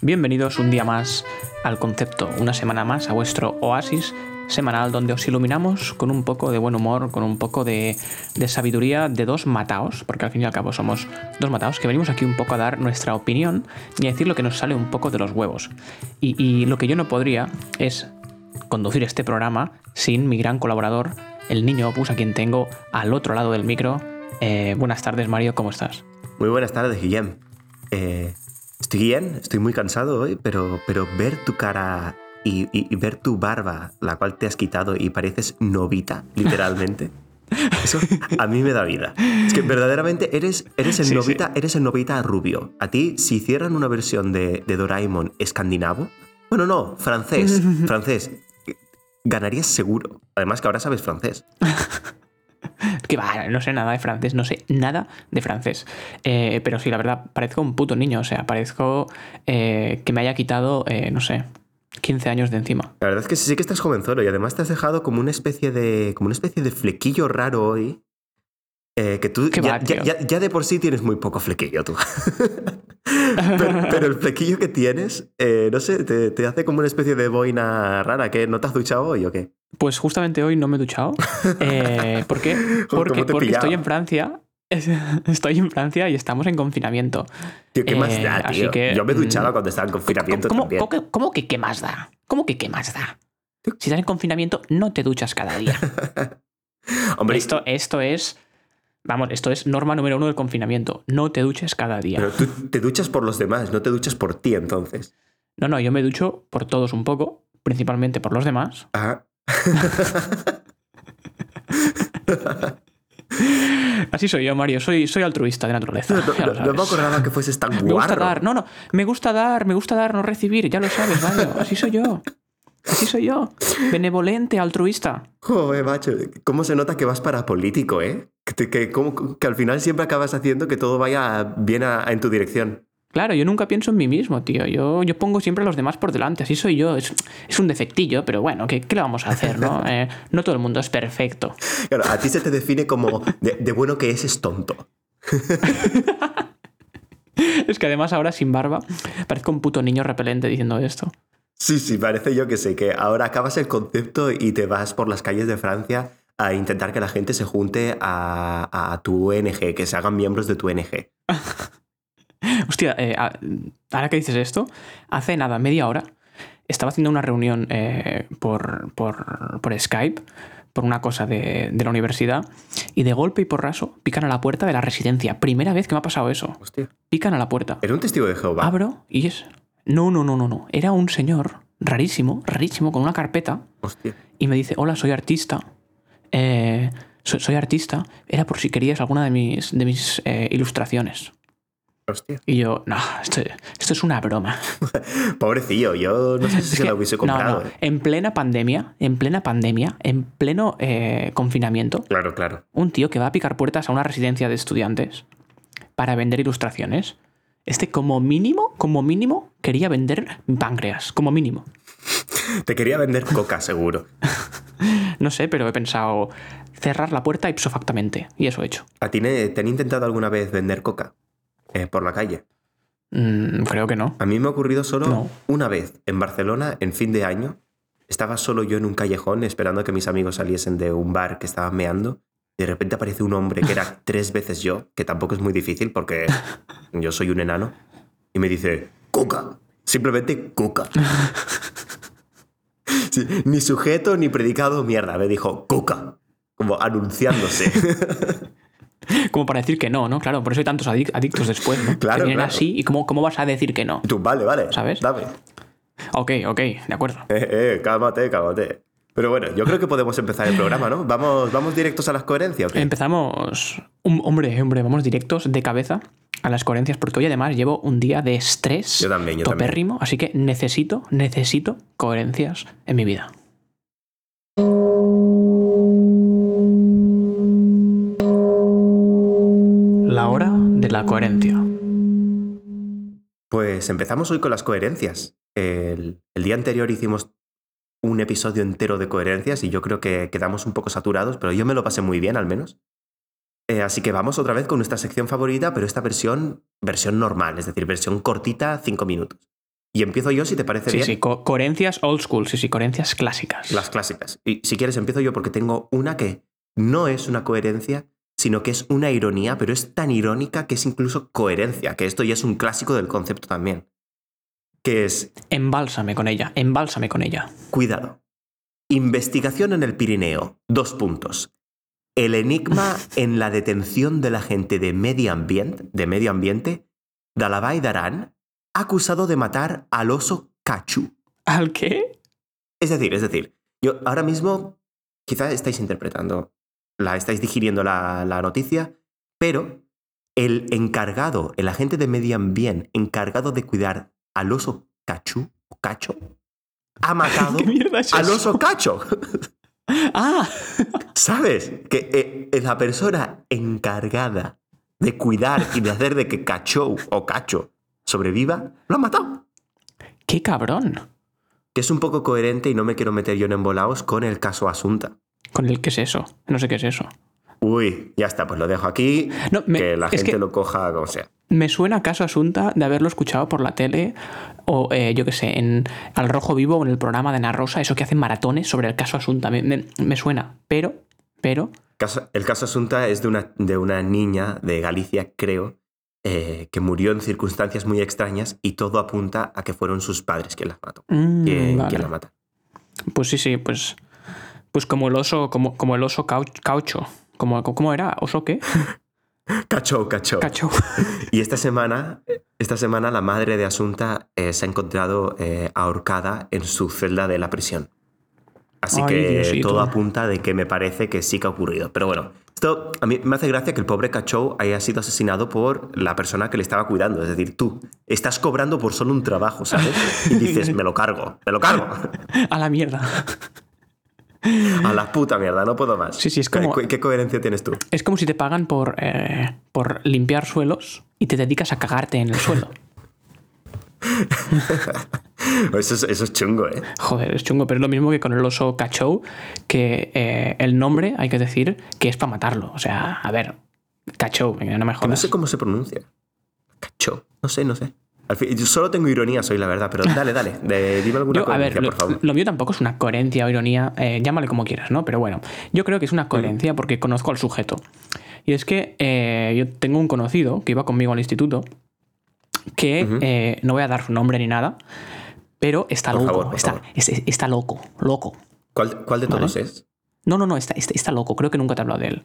Bienvenidos un día más al concepto, una semana más a vuestro oasis semanal donde os iluminamos con un poco de buen humor, con un poco de, sabiduría de dos mataos, porque al fin y al cabo somos dos mataos que venimos aquí un poco a dar nuestra opinión y a decir lo que nos sale un poco de los huevos. Y, lo que yo no podría es conducir este programa sin mi gran colaborador, el niño Opus, a quien tengo al otro lado del micro. Eh, buenas tardes, Mario, ¿cómo estás? Muy buenas tardes, Guillem. Eh, Estoy bien, estoy muy cansado hoy, pero, pero ver tu cara y, ver tu barba, la cual te has quitado y pareces novita, literalmente. Eso a mí me da vida. Es que verdaderamente eres, eres, el, novita, eres el novita rubio. A ti, si hicieran una versión de, de Doraemon escandinavo, bueno, no, francés, francés, ganarías seguro. Además que ahora sabes francés. que va, no sé nada de francés, no sé nada de francés. Eh, pero sí, la verdad, parezco un puto niño, o sea, parezco eh, que me haya quitado, eh, no sé, 15 años de encima. La verdad es que sí que estás jovenzuelo y además te has dejado como una especie de, como una especie de flequillo raro hoy. que tú ya, ya, de por sí tienes muy poco flequillo tú. pero, el flequillo que tienes, no sé, te, te, hace como una especie de boina rara. ¿Que no te has duchado hoy o qué? Pues justamente hoy no me he duchado. Eh, ¿Por qué? Porque, porque estoy en Francia. Estoy en Francia y estamos en confinamiento. Tío, ¿qué más da, eh, tío? Yo me duchaba mm, cuando estaba en confinamiento ¿cómo, también. ¿cómo, que qué más da? ¿Cómo que qué más da? Si estás en confinamiento, no te duchas cada día. Hombre, esto, esto es. Vamos, esto es norma número uno del confinamiento. No te duches cada día. Pero tú te duchas por los demás, no te duchas por ti entonces. No, no, yo me ducho por todos un poco, principalmente por los demás. Ajá. Así soy yo, Mario. Soy, soy altruista de naturaleza. No, me acordaba que fueses tan Me gusta dar. No, no. Me gusta dar, me gusta dar, no recibir. Ya lo sabes, Mario. Así soy yo. Así soy yo. Benevolente, altruista. Joder, macho. ¿Cómo se nota que vas para político, eh? Que, que, que al final siempre acabas haciendo que todo vaya bien en tu dirección. Claro, yo nunca pienso en mí mismo, tío. Yo, yo pongo siempre a los demás por delante. Así soy yo. Es, un defectillo, pero bueno, ¿qué, le vamos a hacer, no? Eh, no todo el mundo es perfecto. Claro, a ti se te define como de, bueno que es, es tonto. es que además ahora sin barba parezco un puto niño repelente diciendo esto. Sí, sí, parece yo que sé, que ahora acabas el concepto y te vas por las calles de Francia a intentar que la gente se junte a, a tu ONG, que se hagan miembros de tu ONG. Hostia, eh, ahora que dices esto, hace nada, media hora, estaba haciendo una reunión eh, por, por, Skype, por una cosa de, la universidad, y de golpe y porraso pican a la puerta de la residencia. Primera vez que me ha pasado eso. Hostia. Pican a la puerta. ¿Era un testigo de Jehová? Abro y es... No, no, no, no, no. Era un señor rarísimo, rarísimo, con una carpeta. Hostia. Y me dice, hola, soy artista. Eh, soy, artista. Era por si querías alguna de mis, de mis ilustraciones. Y yo, no, esto, es una broma. Pobrecillo, yo no sé si se lo hubiese comprado. Eh. En plena pandemia, en plena pandemia, en pleno eh, confinamiento. Claro, claro. Un tío que va a picar puertas a una residencia de estudiantes para vender ilustraciones. Este, como mínimo, como mínimo, quería vender páncreas, como mínimo. Te quería vender coca, seguro. no sé, pero he pensado cerrar la puerta ipso factamente. Y eso he hecho. ¿A ti te han intentado alguna vez vender coca? Eh, por la calle? Mm, creo que no. A mí me ha ocurrido solo una vez en Barcelona, en fin de año. Estaba solo yo en un callejón esperando a que mis amigos saliesen de un bar que estaba meando. De repente aparece un hombre que era tres veces yo, que tampoco es muy difícil porque yo soy un enano, y me dice, Coca. Simplemente Coca. ni sujeto ni predicado, mierda. Me dijo, Coca. Como anunciándose. como para decir que no, ¿no? Claro, por eso hay tantos adictos después, ¿no? Claro. Que vienen así y cómo, cómo vas a decir que no. Tú, vale, vale. ¿Sabes? Dame. Ok, ok, de acuerdo. Eh, eh, cálmate, cálmate. Pero bueno, yo creo que podemos empezar el programa, ¿no? ¿Vamos, vamos directos a las coherencias? Empezamos. hombre, hombre, vamos directos de cabeza a las coherencias, porque hoy además llevo un día de estrés yo también, yo topérrimo, así que necesito, necesito coherencias en mi vida. La hora de la coherencia. Pues empezamos hoy con las coherencias. El, día anterior hicimos un episodio entero de coherencias y yo creo que quedamos un poco saturados, pero yo me lo pasé muy bien al menos. Eh, así que vamos otra vez con nuestra sección favorita, pero esta versión, versión normal, es decir, versión cortita, cinco minutos. Y empiezo yo si te parece Sí, bien. sí, co- coherencias old school, sí, sí, coherencias clásicas. Las clásicas. Y si quieres empiezo yo porque tengo una que no es una coherencia, sino que es una ironía, pero es tan irónica que es incluso coherencia, que esto ya es un clásico del concepto también. Que es, Embálsame con ella, embálsame con ella. cuidado, investigación en el Pirineo, dos puntos. El enigma en la detención de la gente de medio ambiente, de medio ambiente, Dalabay Daran, acusado de matar al oso Cachu. ¿Al qué? Es decir, es decir, yo ahora mismo quizá estáis interpretando, la estáis digiriendo la, la noticia, pero el encargado, el agente de medio ambiente encargado de cuidar al oso cachu o cacho, ha matado ¿Qué mierda es al oso cacho. Ah, ¿Sabes? Que eh, la persona encargada de cuidar y de hacer de que cacho o cacho sobreviva, lo ha matado. qué cabrón. Que es un poco coherente y no me quiero meter yo en embolaos con el caso Asunta. ¿Con el qué es eso? No sé qué es eso. Uy, ya está, pues lo dejo aquí. No, me- que la gente que- lo coja como sea. Me suena caso asunta de haberlo escuchado por la tele o eh, yo qué sé, en Al Rojo Vivo o en el programa de Ana Rosa, eso que hacen maratones sobre el caso asunta. Me, me- me suena, pero, pero, Caso- el caso Asunta es de una, de una niña de Galicia, creo, eh, que murió en circunstancias muy extrañas y todo apunta a que fueron sus padres quien la mató. mm, Quien, vale. quien la mata. pues sí, sí, pues, pues como el oso, como, como el oso cau- caucho. Como, ¿Cómo era? ¿Oso qué? Cacho, cacho. Cacho. Y esta semana, esta semana la madre de Asunta eh, se ha encontrado eh, ahorcada en su celda de la prisión. Así Ay, que Diosito. todo apunta de que me parece que sí que ha ocurrido. Pero bueno, esto a mí me hace gracia que el pobre Cachou haya sido asesinado por la persona que le estaba cuidando. Es decir, tú estás cobrando por solo un trabajo, ¿sabes? Y dices, me lo cargo, me lo cargo. A la mierda. A la puta mierda, no puedo más. Sí, sí, es como- ¿Qué, qué coherencia tienes tú? Es como si te pagan por, eh, por limpiar suelos y te dedicas a cagarte en el suelo. Eso es, eso es chungo, ¿eh? Joder, es chungo, pero es lo mismo que con el oso cachou, que eh, el nombre hay que decir que es para matarlo. O sea, a ver, cachou, no me Que no jodas. sé cómo se pronuncia. Cacho. No sé, no sé. Fin- yo solo tengo ironías hoy, la verdad, pero dale, dale. de- dime alguna Yo, a ver, lo, por favor. lo mío tampoco es una coherencia o ironía, eh, llámale como quieras, ¿no? Pero bueno, yo creo que es una coherencia porque conozco al sujeto. Y es que eh, yo tengo un conocido que iba conmigo al instituto que eh, no voy a dar su nombre ni nada, pero está Por loco, favor, está, es- está loco, loco. ¿Cuál, cuál de Vale. todos es? No, no, no, está, está, está loco. Creo que nunca te he hablado de él.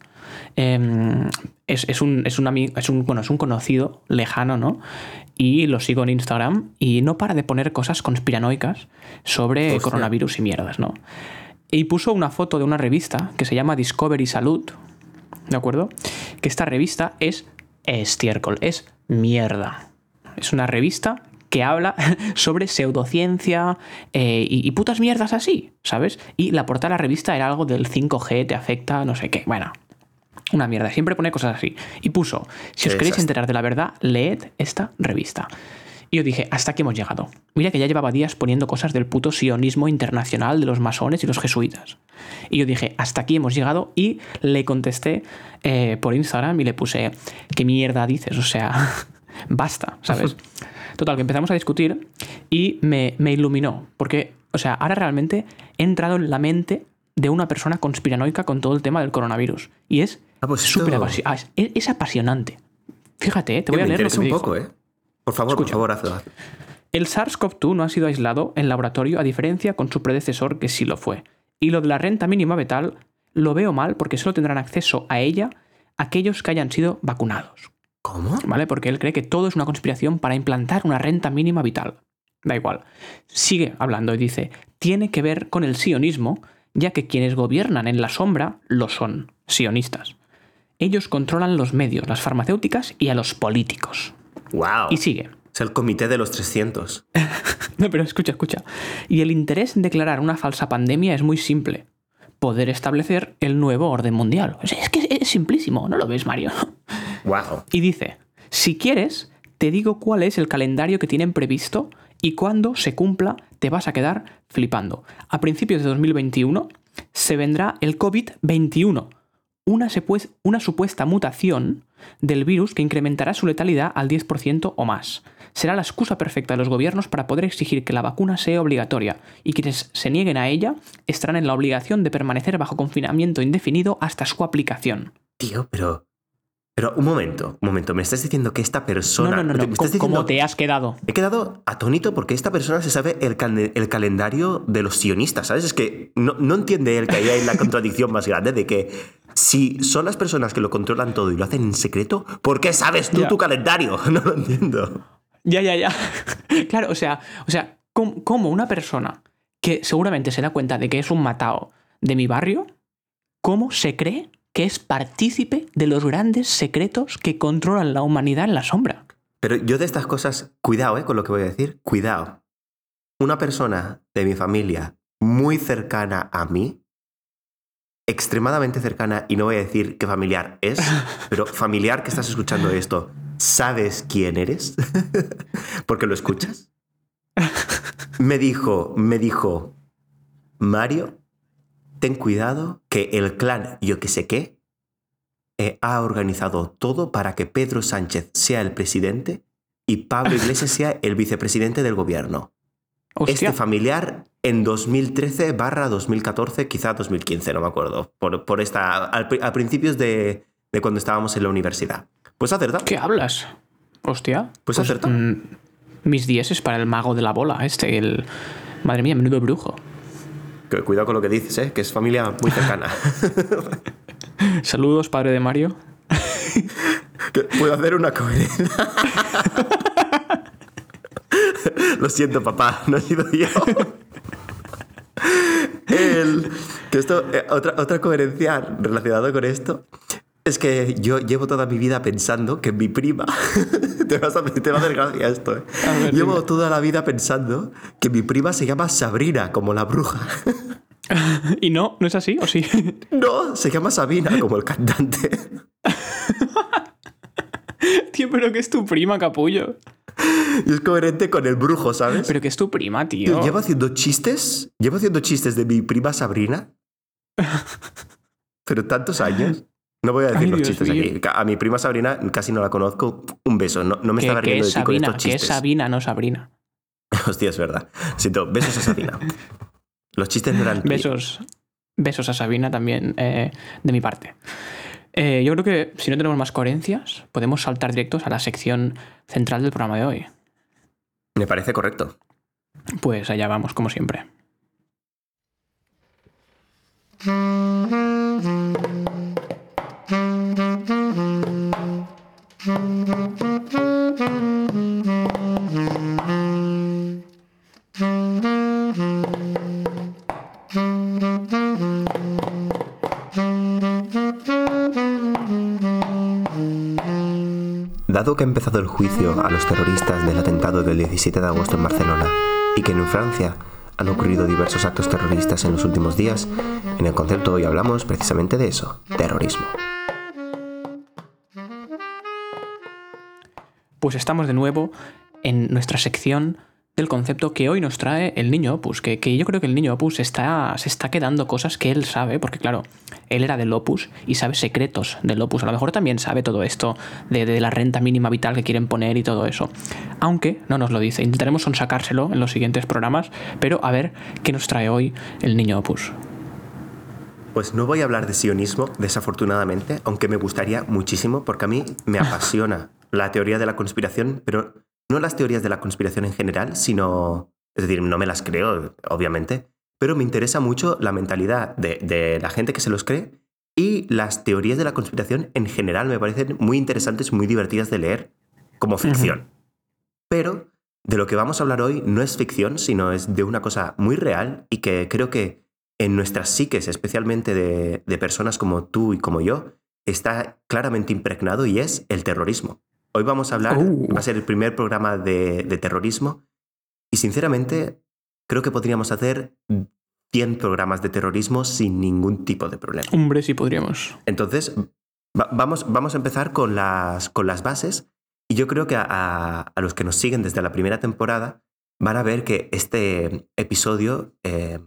Eh, es, es un, es un amigo, es un, bueno, es un conocido lejano, ¿no? Y lo sigo en Instagram y no para de poner cosas conspiranoicas sobre Hostia. coronavirus y mierdas, ¿no? Y puso una foto de una revista que se llama Discovery Salud, ¿de acuerdo? Que esta revista es estiércol, es mierda. Es una revista que habla sobre pseudociencia eh, y, y putas mierdas así, ¿sabes? Y la portada de la revista era algo del 5G, te afecta, no sé qué. Bueno, una mierda. Siempre pone cosas así. Y puso, si os queréis enterar de la verdad, leed esta revista. Y yo dije, hasta aquí hemos llegado. Mira que ya llevaba días poniendo cosas del puto sionismo internacional de los masones y los jesuitas. Y yo dije, hasta aquí hemos llegado y le contesté eh, por Instagram y le puse, ¿qué mierda dices? O sea, basta, ¿sabes? Total, que empezamos a discutir y me, me iluminó. Porque, o sea, ahora realmente he entrado en la mente de una persona conspiranoica con todo el tema del coronavirus. Y es Ah, pues súper esto- apasi- ah, es, es apasionante. Fíjate, eh, te voy a leer lo interesa que me un dijo. poco, ¿eh? Por favor, Escucha. por favor, hazlo. El SARS-CoV-2 no ha sido aislado en laboratorio a diferencia con su predecesor que sí lo fue. Y lo de la renta mínima vital lo veo mal porque solo tendrán acceso a ella aquellos que hayan sido vacunados. ¿Cómo? ¿Vale? Porque él cree que todo es una conspiración para implantar una renta mínima vital. Da igual. Sigue hablando y dice, tiene que ver con el sionismo, ya que quienes gobiernan en la sombra lo son, sionistas. Ellos controlan los medios, las farmacéuticas y a los políticos. ¡Wow! Y sigue. Es el comité de los 300. No, pero escucha, escucha. Y el interés en declarar una falsa pandemia es muy simple. Poder establecer el nuevo orden mundial. Es que es simplísimo, ¿no lo ves, Mario? ¡Wow! Y dice, si quieres, te digo cuál es el calendario que tienen previsto y cuándo se cumpla te vas a quedar flipando. A principios de 2021 se vendrá el COVID-21, una, una supuesta mutación del virus que incrementará su letalidad al 10% o más. Será la excusa perfecta de los gobiernos para poder exigir que la vacuna sea obligatoria y quienes se nieguen a ella estarán en la obligación de permanecer bajo confinamiento indefinido hasta su aplicación. Tío, pero pero un momento, un momento, me estás diciendo que esta persona... No, no, no, ¿cómo te has quedado? He quedado atónito porque esta persona se sabe el, el calendario de los sionistas, ¿sabes? Es que no, no entiende él que ahí hay la contradicción más grande de que si son las personas que lo controlan todo y lo hacen en secreto, ¿por qué sabes tú tu calendario? No lo entiendo. Ya, ya, ya. claro, o sea, o sea, ¿cómo una persona que seguramente se da cuenta de que es un matao de mi barrio, cómo se cree que es partícipe de los grandes secretos que controlan la humanidad en la sombra. Pero yo de estas cosas, cuidado eh, con lo que voy a decir, cuidado. Una persona de mi familia muy cercana a mí, extremadamente cercana, y no voy a decir qué familiar es, pero familiar que estás escuchando esto, ¿sabes quién eres? Porque lo escuchas. Me dijo, me dijo, Mario, ten cuidado que el clan yo que sé qué eh, ha organizado todo para que Pedro Sánchez sea el presidente y Pablo Iglesias sea el vicepresidente del gobierno. Este familiar en 2013 barra 2014, quizá 2015, no me acuerdo, por, esta, a principios de, cuando estábamos en la universidad. Pues acertado. ¿Qué hablas? Hostia. Pues, pues acertado. Mm, mis es para el mago de la bola, este, el... Madre mía, menudo brujo. Cuidado con lo que dices, ¿eh? que es familia muy cercana. Saludos, padre de Mario. ¿Puedo hacer una coherencia? Lo siento, papá, no he sido yo. que esto, eh, otra, otra coherencia relacionada con esto es que yo llevo toda mi vida pensando que mi prima. te, va a hacer gracia esto. ¿eh? llevo toda la vida pensando que mi prima se llama Sabrina, como la bruja. ¿Y no? ¿No es así? ¿O sí? no, se llama Sabina, como el cantante. tío, pero que es tu prima, capullo. Y es coherente con el brujo, ¿sabes? Pero que es tu prima, tío. Llevo haciendo chistes. Llevo haciendo chistes de mi prima Sabrina. pero tantos años. No voy a decir los chistes aquí. A mi prima Sabrina casi no la conozco. Un beso. No, me estaba riendo de ti con estos chistes. Que es Sabina, no Sabrina. Hostia, es verdad. Siento, besos a Sabina. Los chistes no eran. Besos. Besos a Sabina también eh, de mi parte. Eh, yo creo que si no tenemos más coherencias, podemos saltar directos a la sección central del programa de hoy. Me parece correcto. Pues allá vamos, como siempre. El juicio a los terroristas del atentado del 17 de agosto en Barcelona y que en Francia han ocurrido diversos actos terroristas en los últimos días, en el concepto hoy hablamos precisamente de eso, terrorismo. Pues estamos de nuevo en nuestra sección del concepto que hoy nos trae el niño Opus, que, yo creo que el niño Opus está, se está quedando cosas que él sabe, porque claro, él era del Opus y sabe secretos del Opus, a lo mejor también sabe todo esto de, la renta mínima vital que quieren poner y todo eso, aunque no nos lo dice, intentaremos sacárselo en los siguientes programas, pero a ver qué nos trae hoy el niño Opus. Pues no voy a hablar de sionismo, desafortunadamente, aunque me gustaría muchísimo, porque a mí me apasiona la teoría de la conspiración, pero no las teorías de la conspiración en general, sino, es decir, no me las creo, obviamente, pero me interesa mucho la mentalidad de, la gente que se los cree y las teorías de la conspiración en general me parecen muy interesantes, muy divertidas de leer como ficción. Pero de lo que vamos a hablar hoy no es ficción, sino es de una cosa muy real y que creo que en nuestras psiques, especialmente de, de personas como tú y como yo, está claramente impregnado y es el terrorismo. Hoy vamos a hablar, uh. va a ser el primer programa de, terrorismo y sinceramente creo que podríamos hacer 100 programas de terrorismo sin ningún tipo de problema. Hombre, sí podríamos. Entonces, vamos, vamos a empezar con las, con las bases y yo creo que a, los que nos siguen desde la primera temporada van a ver que este episodio eh,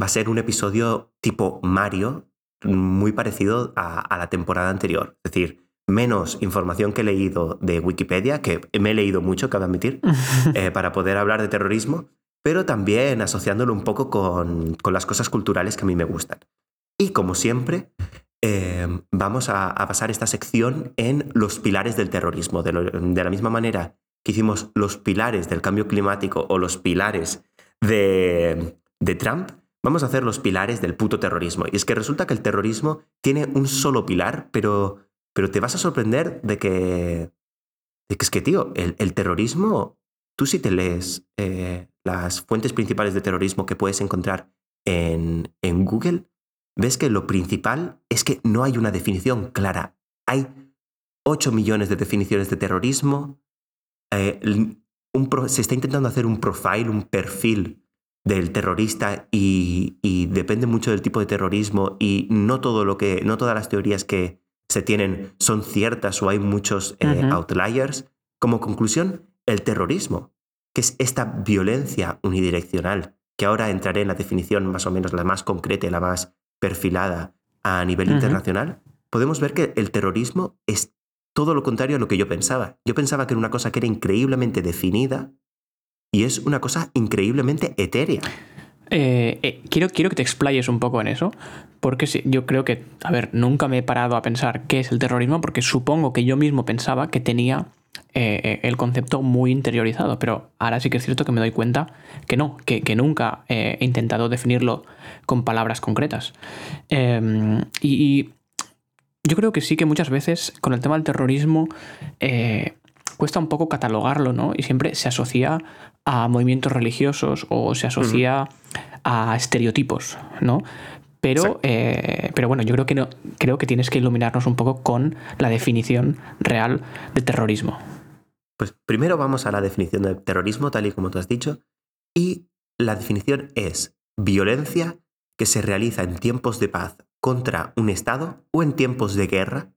va a ser un episodio tipo Mario, muy parecido a, la temporada anterior. Es decir, menos información que he leído de Wikipedia, que me he leído mucho, cabe admitir, eh, para poder hablar de terrorismo, pero también asociándolo un poco con, las cosas culturales que a mí me gustan. Y como siempre, eh, vamos a, pasar esta sección en los pilares del terrorismo. De, la misma manera que hicimos los pilares del cambio climático o los pilares de, de Trump, vamos a hacer los pilares del puto terrorismo. Y es que resulta que el terrorismo tiene un solo pilar, pero, pero te vas a sorprender de que, de que es que, tío, el, terrorismo, tú si te lees eh, las fuentes principales de terrorismo que puedes encontrar en, en Google, ves que lo principal es que no hay una definición clara. Hay 8 millones de definiciones de terrorismo. Eh, se está intentando hacer un profile, un perfil del terrorista y, depende mucho del tipo de terrorismo y no todo lo que no todas las teorías que se tienen son ciertas o hay muchos eh, outliers. Como conclusión, el terrorismo, que es esta violencia unidireccional, que ahora entraré en la definición más o menos la más concreta y la más perfilada a nivel internacional, podemos ver que el terrorismo es todo lo contrario a lo que yo pensaba. Yo pensaba que era una cosa que era increíblemente definida, y es una cosa increíblemente etérea. Eh, eh, quiero, quiero que te explayes un poco en eso, porque yo creo que, a ver, nunca me he parado a pensar qué es el terrorismo, porque supongo que yo mismo pensaba que tenía eh, el concepto muy interiorizado, pero ahora sí que es cierto que me doy cuenta que no, que, nunca he intentado definirlo con palabras concretas. Em, y, yo creo que sí que muchas veces con el tema del terrorismo cuesta un poco catalogarlo, ¿no? Y siempre se asocia a movimientos religiosos o se asocia a estereotipos, ¿no? Pero, eh, pero bueno, yo creo que, no, creo que tienes que iluminarnos un poco con la definición real de terrorismo. Pues primero vamos a la definición de terrorismo, tal y como tú has dicho, y la definición es violencia que se realiza en tiempos de paz contra un Estado o en tiempos de guerra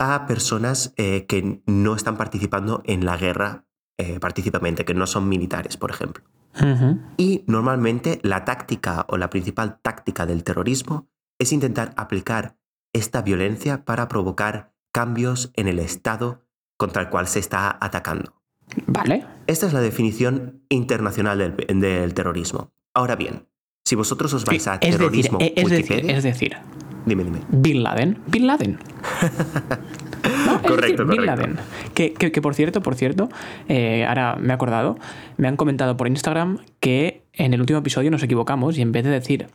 a personas eh, que no están participando en la guerra eh, que no son militares, por ejemplo. Y normalmente la táctica o la principal táctica del terrorismo es intentar aplicar esta violencia para provocar cambios en el Estado contra el cual se está atacando. Vale. Esta es la definición internacional del, terrorismo. Ahora bien, si vosotros os vais a terrorismo e, es decir, es decir, Dime, dime. Bin Laden. Bin Laden. correcto, Bin Laden. Que, por cierto, por cierto, eh, ahora me he acordado, me han comentado por Instagram que en el último episodio nos equivocamos y en vez de decir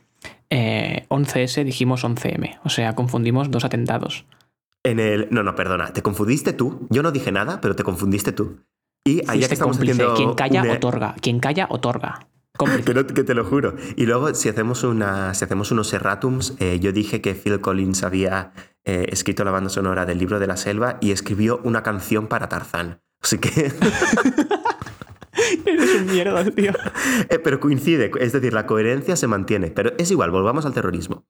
11S eh, dijimos 11M. O sea, confundimos dos atentados. En el. No, no, perdona. Te confundiste tú. Yo no dije nada, pero te confundiste tú. Y ahí que estamos haciendo. Quien calla, otorga. Quien calla, otorga que, te lo juro. Y luego, si hacemos, una, si hacemos unos erratums, eh, yo dije que Phil Collins había eh, escrito la banda sonora del libro de la selva y escribió una canción para Tarzán. Así que. Eres un mierda, tío. Eh, pero coincide, es decir, la coherencia se mantiene. Pero es igual, volvamos al terrorismo.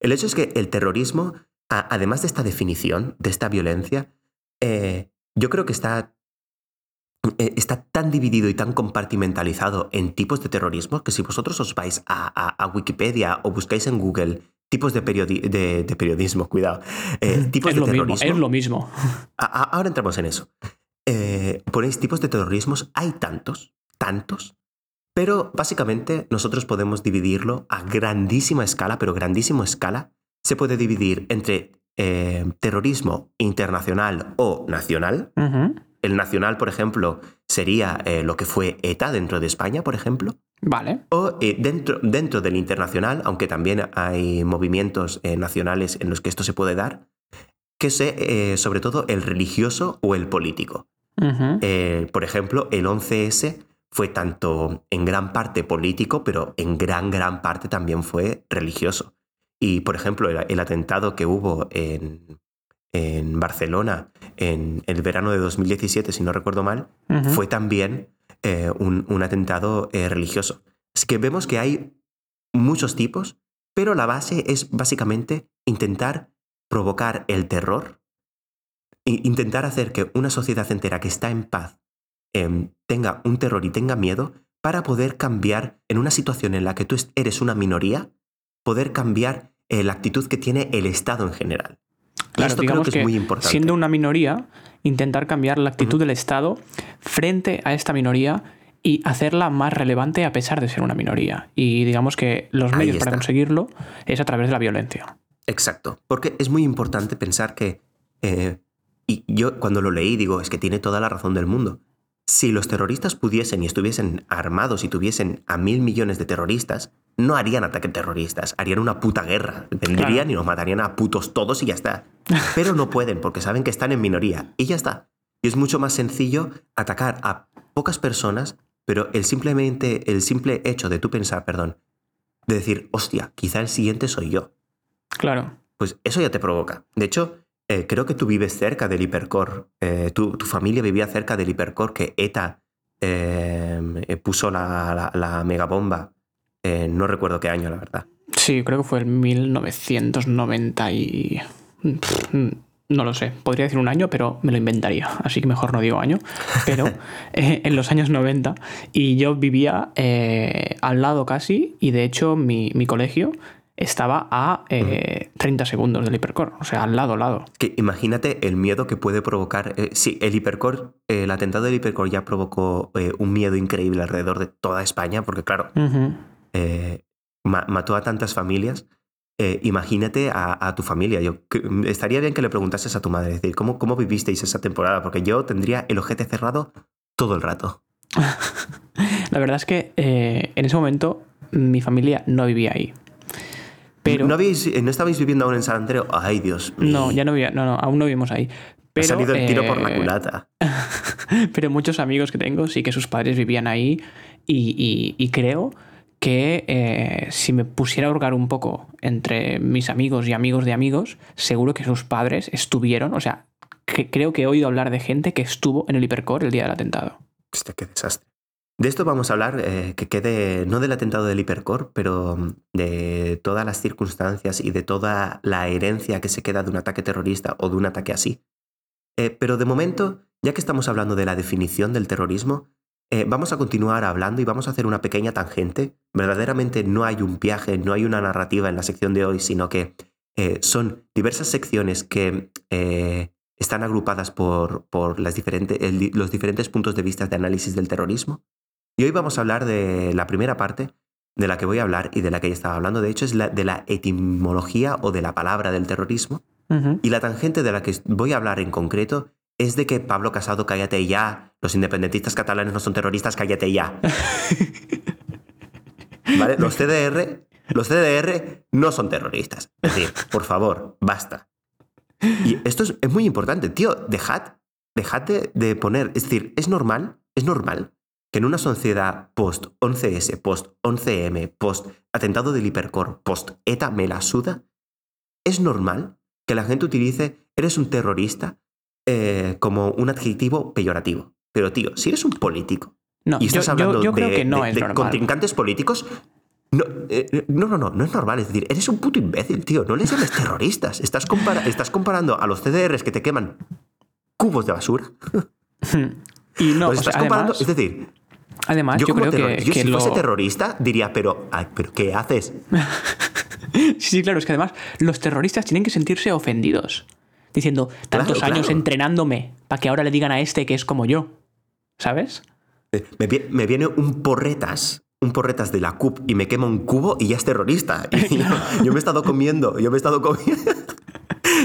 El hecho es que el terrorismo, además de esta definición, de esta violencia, yo creo que está está tan dividido y tan compartimentalizado en tipos de terrorismo que si vosotros os vais a, Wikipedia o buscáis en Google tipos de, de, periodismo, cuidado, eh, tipos de terrorismo. es lo mismo. ahora entramos en eso. Eh, ponéis tipos de terrorismos, hay tantos, tantos, pero básicamente nosotros podemos dividirlo a grandísima escala, pero grandísima escala. Se puede dividir entre terrorismo internacional o nacional. El nacional, por ejemplo, sería eh, lo que fue ETA dentro de España, por ejemplo. Vale. O eh, dentro, dentro del internacional, aunque también hay movimientos eh, nacionales en los que esto se puede dar, que es sobre todo el religioso o el político. por ejemplo, el 11S fue tanto en gran parte político, pero en gran, gran parte también fue religioso. Y, por ejemplo, el atentado que hubo en, en Barcelona en el verano de 2017, si no recuerdo mal, fue también eh, un, atentado eh, religioso. Es que vemos que hay muchos tipos, pero la base es básicamente intentar provocar el terror, e intentar hacer que una sociedad entera que está en paz em, tenga un terror y tenga miedo para poder cambiar en una situación en la que tú eres una minoría, poder cambiar eh, la actitud que tiene el Estado en general. Claro, Esto creo que, es muy importante. Siendo una minoría, intentar cambiar la actitud del Estado frente a esta minoría y hacerla más relevante a pesar de ser una minoría. Y digamos que los medios para conseguirlo es a través de la violencia. Exacto, porque es muy importante pensar que, eh, y yo cuando lo leí digo, es que tiene toda la razón del mundo. Si los terroristas pudiesen y estuviesen armados y tuviesen a mil millones de terroristas, no harían ataques terroristas, harían una puta guerra. Vendrían y nos matarían a putos todos y ya está. Pero no pueden porque saben que están en minoría y ya está. Y es mucho más sencillo atacar a pocas personas, pero el simplemente el simple hecho de tú pensar, perdón, de decir, hostia, quizá el siguiente soy yo. Claro. Pues eso ya te provoca. De hecho, eh, creo que tú vives cerca del hipercore. Eh, tu, familia vivía cerca del hipercore que ETA eh, puso la, la megabomba eh, no recuerdo qué año, la verdad. Sí, creo que fue en 1990 y... No lo sé, podría decir un año, pero me lo inventaría, así que mejor no digo año. Pero eh, en los años 90 y yo vivía eh, al lado casi y de hecho mi, colegio estaba a 30 segundos del hipercore, o sea, al lado, lado. Que imagínate el miedo que puede provocar. sí, el hipercore, el atentado del hipercore ya provocó un miedo increíble alrededor de toda España, porque claro, eh, mató a tantas familias. Eh, imagínate a, tu familia. Yo, estaría bien que le preguntases a tu madre, decir, ¿cómo, ¿cómo vivisteis esa temporada? Porque yo tendría el ojete cerrado todo el rato. La verdad es que eh, en ese momento mi familia no vivía ahí. Pero... ¿No, ¿No estabais viviendo aún en San Andreo? Ay, Dios mío. No, ya no vivía, no, no, aún no vivimos ahí. Pero, ha salido el tiro por la culata. pero muchos amigos que tengo sí que sus padres vivían ahí y, y creo que eh, si me pusiera a hurgar un poco entre mis amigos y amigos de amigos, seguro que sus padres estuvieron, o sea, creo que he oído hablar de gente que estuvo en el hipercore el día del atentado. Hostia, qué desastre. De esto vamos a hablar, eh, que quede, no del atentado del hipercore, pero mm, de todas las circunstancias y de toda la herencia que se queda de un ataque terrorista o de un ataque así. Eh, pero de momento, ya que estamos hablando de la definición del terrorismo, eh, vamos a continuar hablando y vamos a hacer una pequeña tangente. Verdaderamente no hay un viaje, no hay una narrativa en la sección de hoy, sino que son diversas secciones que están agrupadas por, por las los diferentes puntos de vista de análisis del terrorismo. Y hoy vamos a hablar de la primera parte de la que voy a hablar y de la que ya estaba hablando, de hecho, es la de la etimología o de la palabra del terrorismo. Y la tangente de la que voy a hablar en concreto es de que Pablo Casado, cállate ya, los independentistas catalanes no son terroristas, cállate ya. ¿Vale? Los CDR, los CDR no son terroristas. Es decir, por favor, basta. Y esto es, muy importante, tío, dejad, dejad de, poner, es decir, es normal, es normal que en una sociedad post 11S, post 11M, post atentado del hipercor, post ETA me la suda, es normal que la gente utilice eres un terrorista eh, como un adjetivo peyorativo. Pero tío, si eres un político no, y estás hablando de, que no es contrincantes políticos, eh, no, no, no, no, es normal. Es decir, eres un puto imbécil, tío. No les llames terroristas. Estás, estás comparando a los CDRs que te queman cubos de basura. y no, estás comparando. es decir, además, yo, creo que. Yo, si fuese terrorista, diría, pero, pero ¿qué haces? sí, sí, claro, es que además los terroristas tienen que sentirse ofendidos diciendo tantos años entrenándome para que ahora le digan a este que es como yo. ¿Sabes? Me, viene un porretas, un porretas de la CUP y me quema un cubo y ya es terrorista. yo, me he estado comiendo, yo me he estado comiendo.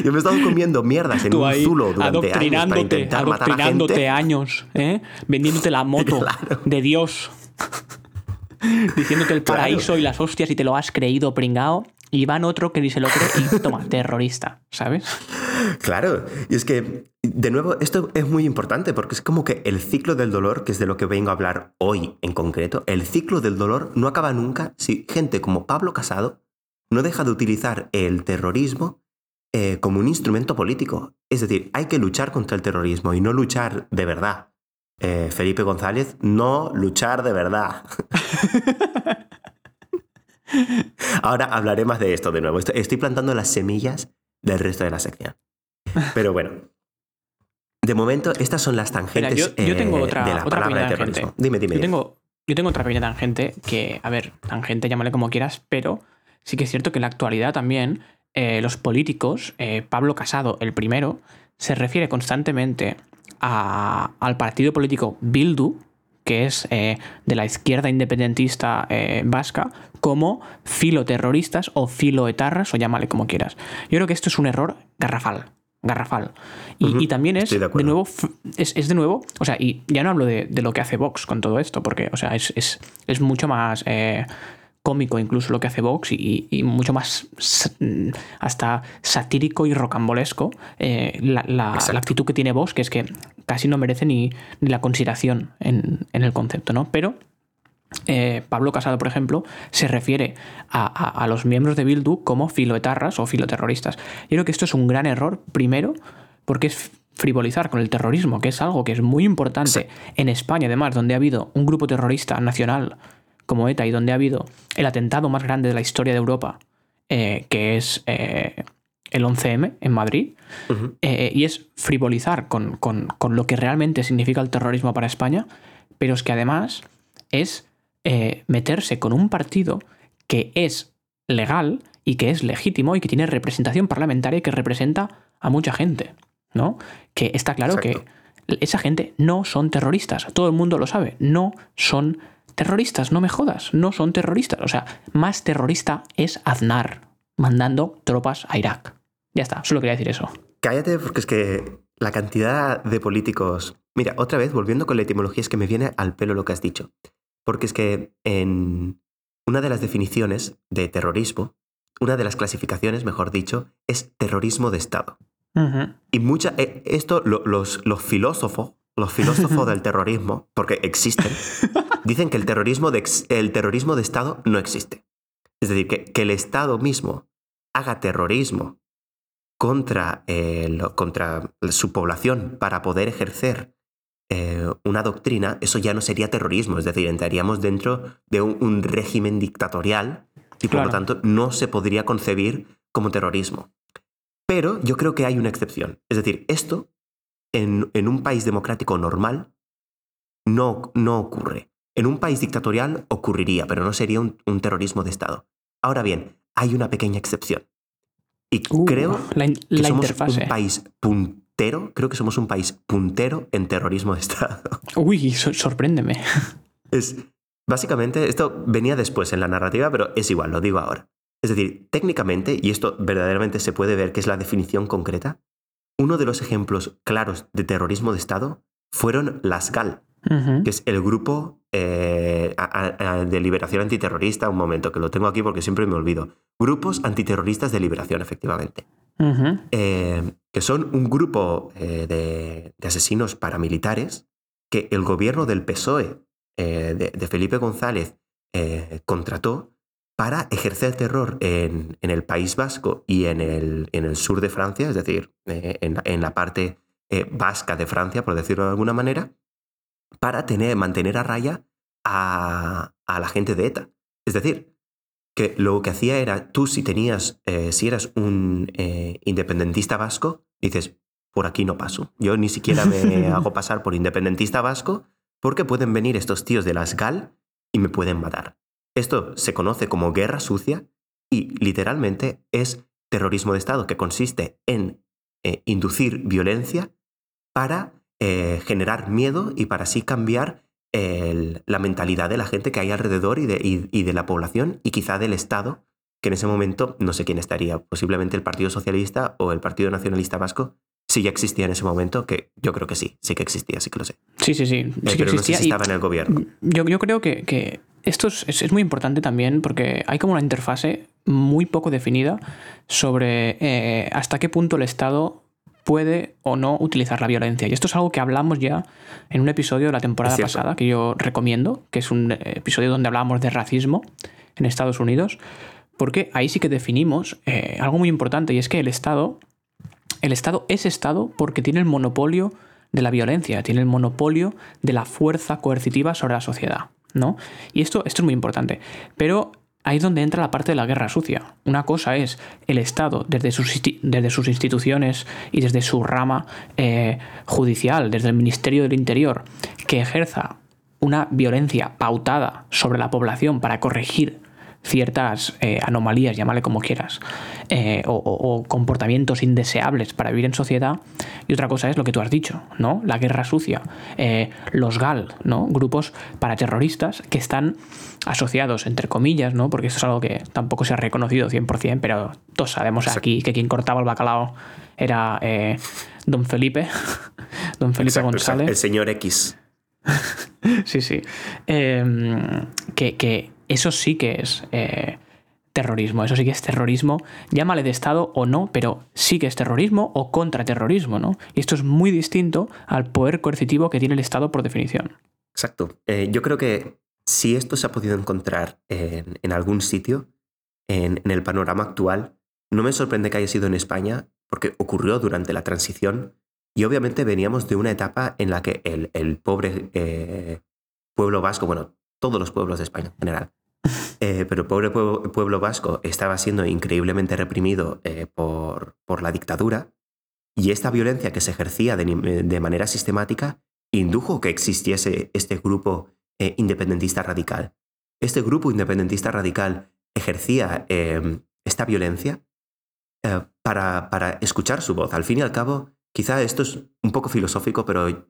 Yo me he estado comiendo mierdas en un zulo durante años para intentar matar a años, ¿eh? vendiéndote la moto de Dios, diciéndote el paraíso y las hostias y te lo has creído pringao. Y van otro que dice lo cree y toma, terrorista, ¿sabes? Claro, y es que, de nuevo, esto es muy importante porque es como que el ciclo del dolor, que es de lo que vengo a hablar hoy en concreto, el ciclo del dolor no acaba nunca si gente como Pablo Casado no deja de utilizar el terrorismo eh, como un instrumento político. Es decir, hay que luchar contra el terrorismo y no luchar de verdad. Eh, Felipe González, no luchar de verdad. Ahora hablaré más de esto de nuevo. Estoy plantando las semillas del resto de la sección. Pero bueno. De momento, estas son las tangentes yo, tengo eh, otra, de la palabra de terrorismo. Dime, dime. Yo tengo yo tengo otra pequeña tangente que, a ver, tangente, llámale como quieras, pero sí que es cierto que en la actualidad también eh, los políticos, eh, Pablo Casado, el primero, se refiere constantemente al partido político Bildu, que es eh, de la izquierda independentista vasca, como filoterroristas o filoetarras, o llámale como quieras. Yo creo que esto es un error garrafal garrafal. Y, también es de, nuevo, es, de nuevo, o sea, y ya no hablo de, lo que hace Vox con todo esto, porque, o sea, es, es mucho más cómico incluso lo que hace Vox y, mucho más hasta satírico y rocambolesco eh, la, actitud que tiene Vox, que es que casi no merece ni, la consideración en, en el concepto, ¿no? Pero eh, Pablo Casado, por ejemplo, se refiere a, los miembros de Bildu como filoetarras o filoterroristas. Yo creo que esto es un gran error, primero, porque es frivolizar con el terrorismo, que es algo que es muy importante en España, además, donde ha habido un grupo terrorista nacional como ETA y donde ha habido el atentado más grande de la historia de Europa, eh, que es eh, el 11M en Madrid, y es frivolizar con, con lo que realmente significa el terrorismo para España, pero es que además es eh, meterse con un partido que es legal y que es legítimo y que tiene representación parlamentaria y que representa a mucha gente, ¿no? Que está claro que esa gente no son terroristas, todo el mundo lo sabe, no son terroristas, no me jodas, no son terroristas. O sea, más terrorista es Aznar mandando tropas a Irak. Ya está, solo quería decir eso. Cállate, porque es que la cantidad de políticos. Mira, otra vez, volviendo con la etimología, es que me viene al pelo lo que has dicho. Porque es que en una de las definiciones de terrorismo, una de las clasificaciones, mejor dicho, es terrorismo de Estado. Y mucha, eh, esto los, los filósofos, los filósofos del terrorismo, porque existen, dicen que el terrorismo de, el terrorismo de Estado no existe. Es decir, que, que el Estado mismo haga terrorismo contra, contra su población para poder ejercer eh, una doctrina, eso ya no sería terrorismo, es decir, entraríamos dentro de un, régimen dictatorial y por lo tanto no se podría concebir como terrorismo. Pero yo creo que hay una excepción. Es decir, esto en, un país democrático normal no, no ocurre. En un país dictatorial ocurriría, pero no sería un, terrorismo de Estado. Ahora bien, hay una pequeña excepción. Y uh, creo que somos un país creo que somos un país puntero en terrorismo de Estado. Uy, sorpréndeme. Es, básicamente, esto venía después en la narrativa, pero es igual, lo digo ahora. Es decir, técnicamente, y esto verdaderamente se puede ver que es la definición concreta, uno de los ejemplos claros de terrorismo de Estado fueron las GAL, que es el grupo eh, de liberación antiterrorista, un momento que lo tengo aquí porque siempre me olvido, grupos antiterroristas de liberación, efectivamente. Eh, que son un grupo eh, de, asesinos paramilitares que el gobierno del PSOE de, Felipe González contrató para ejercer terror en, el País Vasco y en el, en el, sur de Francia, es decir, en, en, la parte vasca de Francia, por decirlo de alguna manera, para tener, mantener a raya a, la gente de ETA. Es decir, que lo que hacía era, tú si tenías, eh, si eras un eh, independentista vasco, dices, por aquí no paso. Yo ni siquiera me hago pasar por independentista vasco porque pueden venir estos tíos de las GAL y me pueden matar. Esto se conoce como guerra sucia y literalmente es terrorismo de Estado que consiste en eh, inducir violencia para eh, generar miedo y para así cambiar la mentalidad de la gente que hay alrededor y de, de la población y quizá del Estado, que en ese momento no sé quién estaría, posiblemente el Partido Socialista o el Partido Nacionalista Vasco, si ya existía en ese momento, que yo creo que sí, sí que existía, sí que lo sé. Sí, sí, sí. Eh, pero no sé si estaba en el gobierno. Yo, yo creo que, que esto es, es, muy importante también porque hay como una interfase muy poco definida sobre eh, hasta qué punto el Estado puede o no utilizar la violencia. Y esto es algo que hablamos ya en un episodio de la temporada pasada, que yo recomiendo, que es un episodio donde hablábamos de racismo en Estados Unidos, porque ahí sí que definimos eh, algo muy importante, y es que el Estado, el Estado es Estado porque tiene el monopolio de la violencia, tiene el monopolio de la fuerza coercitiva sobre la sociedad. ¿No? Y esto, esto es muy importante. Pero ahí es donde entra la parte de la guerra sucia. Una cosa es el Estado, desde sus, desde sus instituciones y desde su rama eh, judicial, desde el Ministerio del Interior, que ejerza una violencia pautada sobre la población para corregir ciertas eh, anomalías, llámale como quieras, eh, o, comportamientos indeseables para vivir en sociedad. Y otra cosa es lo que tú has dicho, ¿no? La guerra sucia, eh, los GAL, ¿no? Grupos paraterroristas que están asociados, entre comillas, ¿no? Porque esto es algo que tampoco se ha reconocido 100%, pero todos sabemos aquí que quien cortaba el bacalao era don Felipe, don Felipe González. El señor X. sí, sí. Em, que, que eso sí que es eh, terrorismo, eso sí que es terrorismo, llámale de Estado o no, pero sí que es terrorismo o contraterrorismo, ¿no? Y esto es muy distinto al poder coercitivo que tiene el Estado por definición. Exacto. Eh, yo creo que si esto se ha podido encontrar en, algún sitio, en, el panorama actual, no me sorprende que haya sido en España, porque ocurrió durante la transición y obviamente veníamos de una etapa en la que el, pobre eh, pueblo vasco, bueno, todos los pueblos de España en general. Eh, pero el pobre pueblo, vasco estaba siendo increíblemente reprimido eh, por, por, la dictadura y esta violencia que se ejercía de, manera sistemática indujo que existiese este grupo eh, independentista radical. Este grupo independentista radical ejercía esta violencia para, para escuchar su voz. Al fin y al cabo, quizá esto es un poco filosófico, pero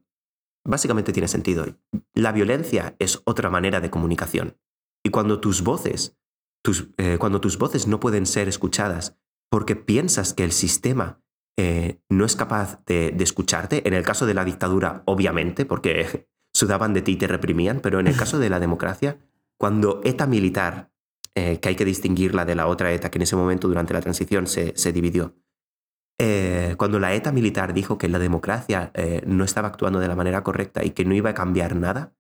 básicamente tiene sentido. La violencia es otra manera de comunicación. Y cuando tus voces, tus, eh, cuando tus voces no pueden ser escuchadas porque piensas que el sistema eh, no es capaz de, escucharte, en el caso de la dictadura, obviamente, porque sudaban de ti y te reprimían, pero en el caso de la democracia, cuando ETA militar, eh, que hay que distinguirla de la otra ETA que en ese momento durante la transición se, dividió, cuando la ETA militar dijo que la democracia no estaba actuando de la manera correcta y que no iba a cambiar nada,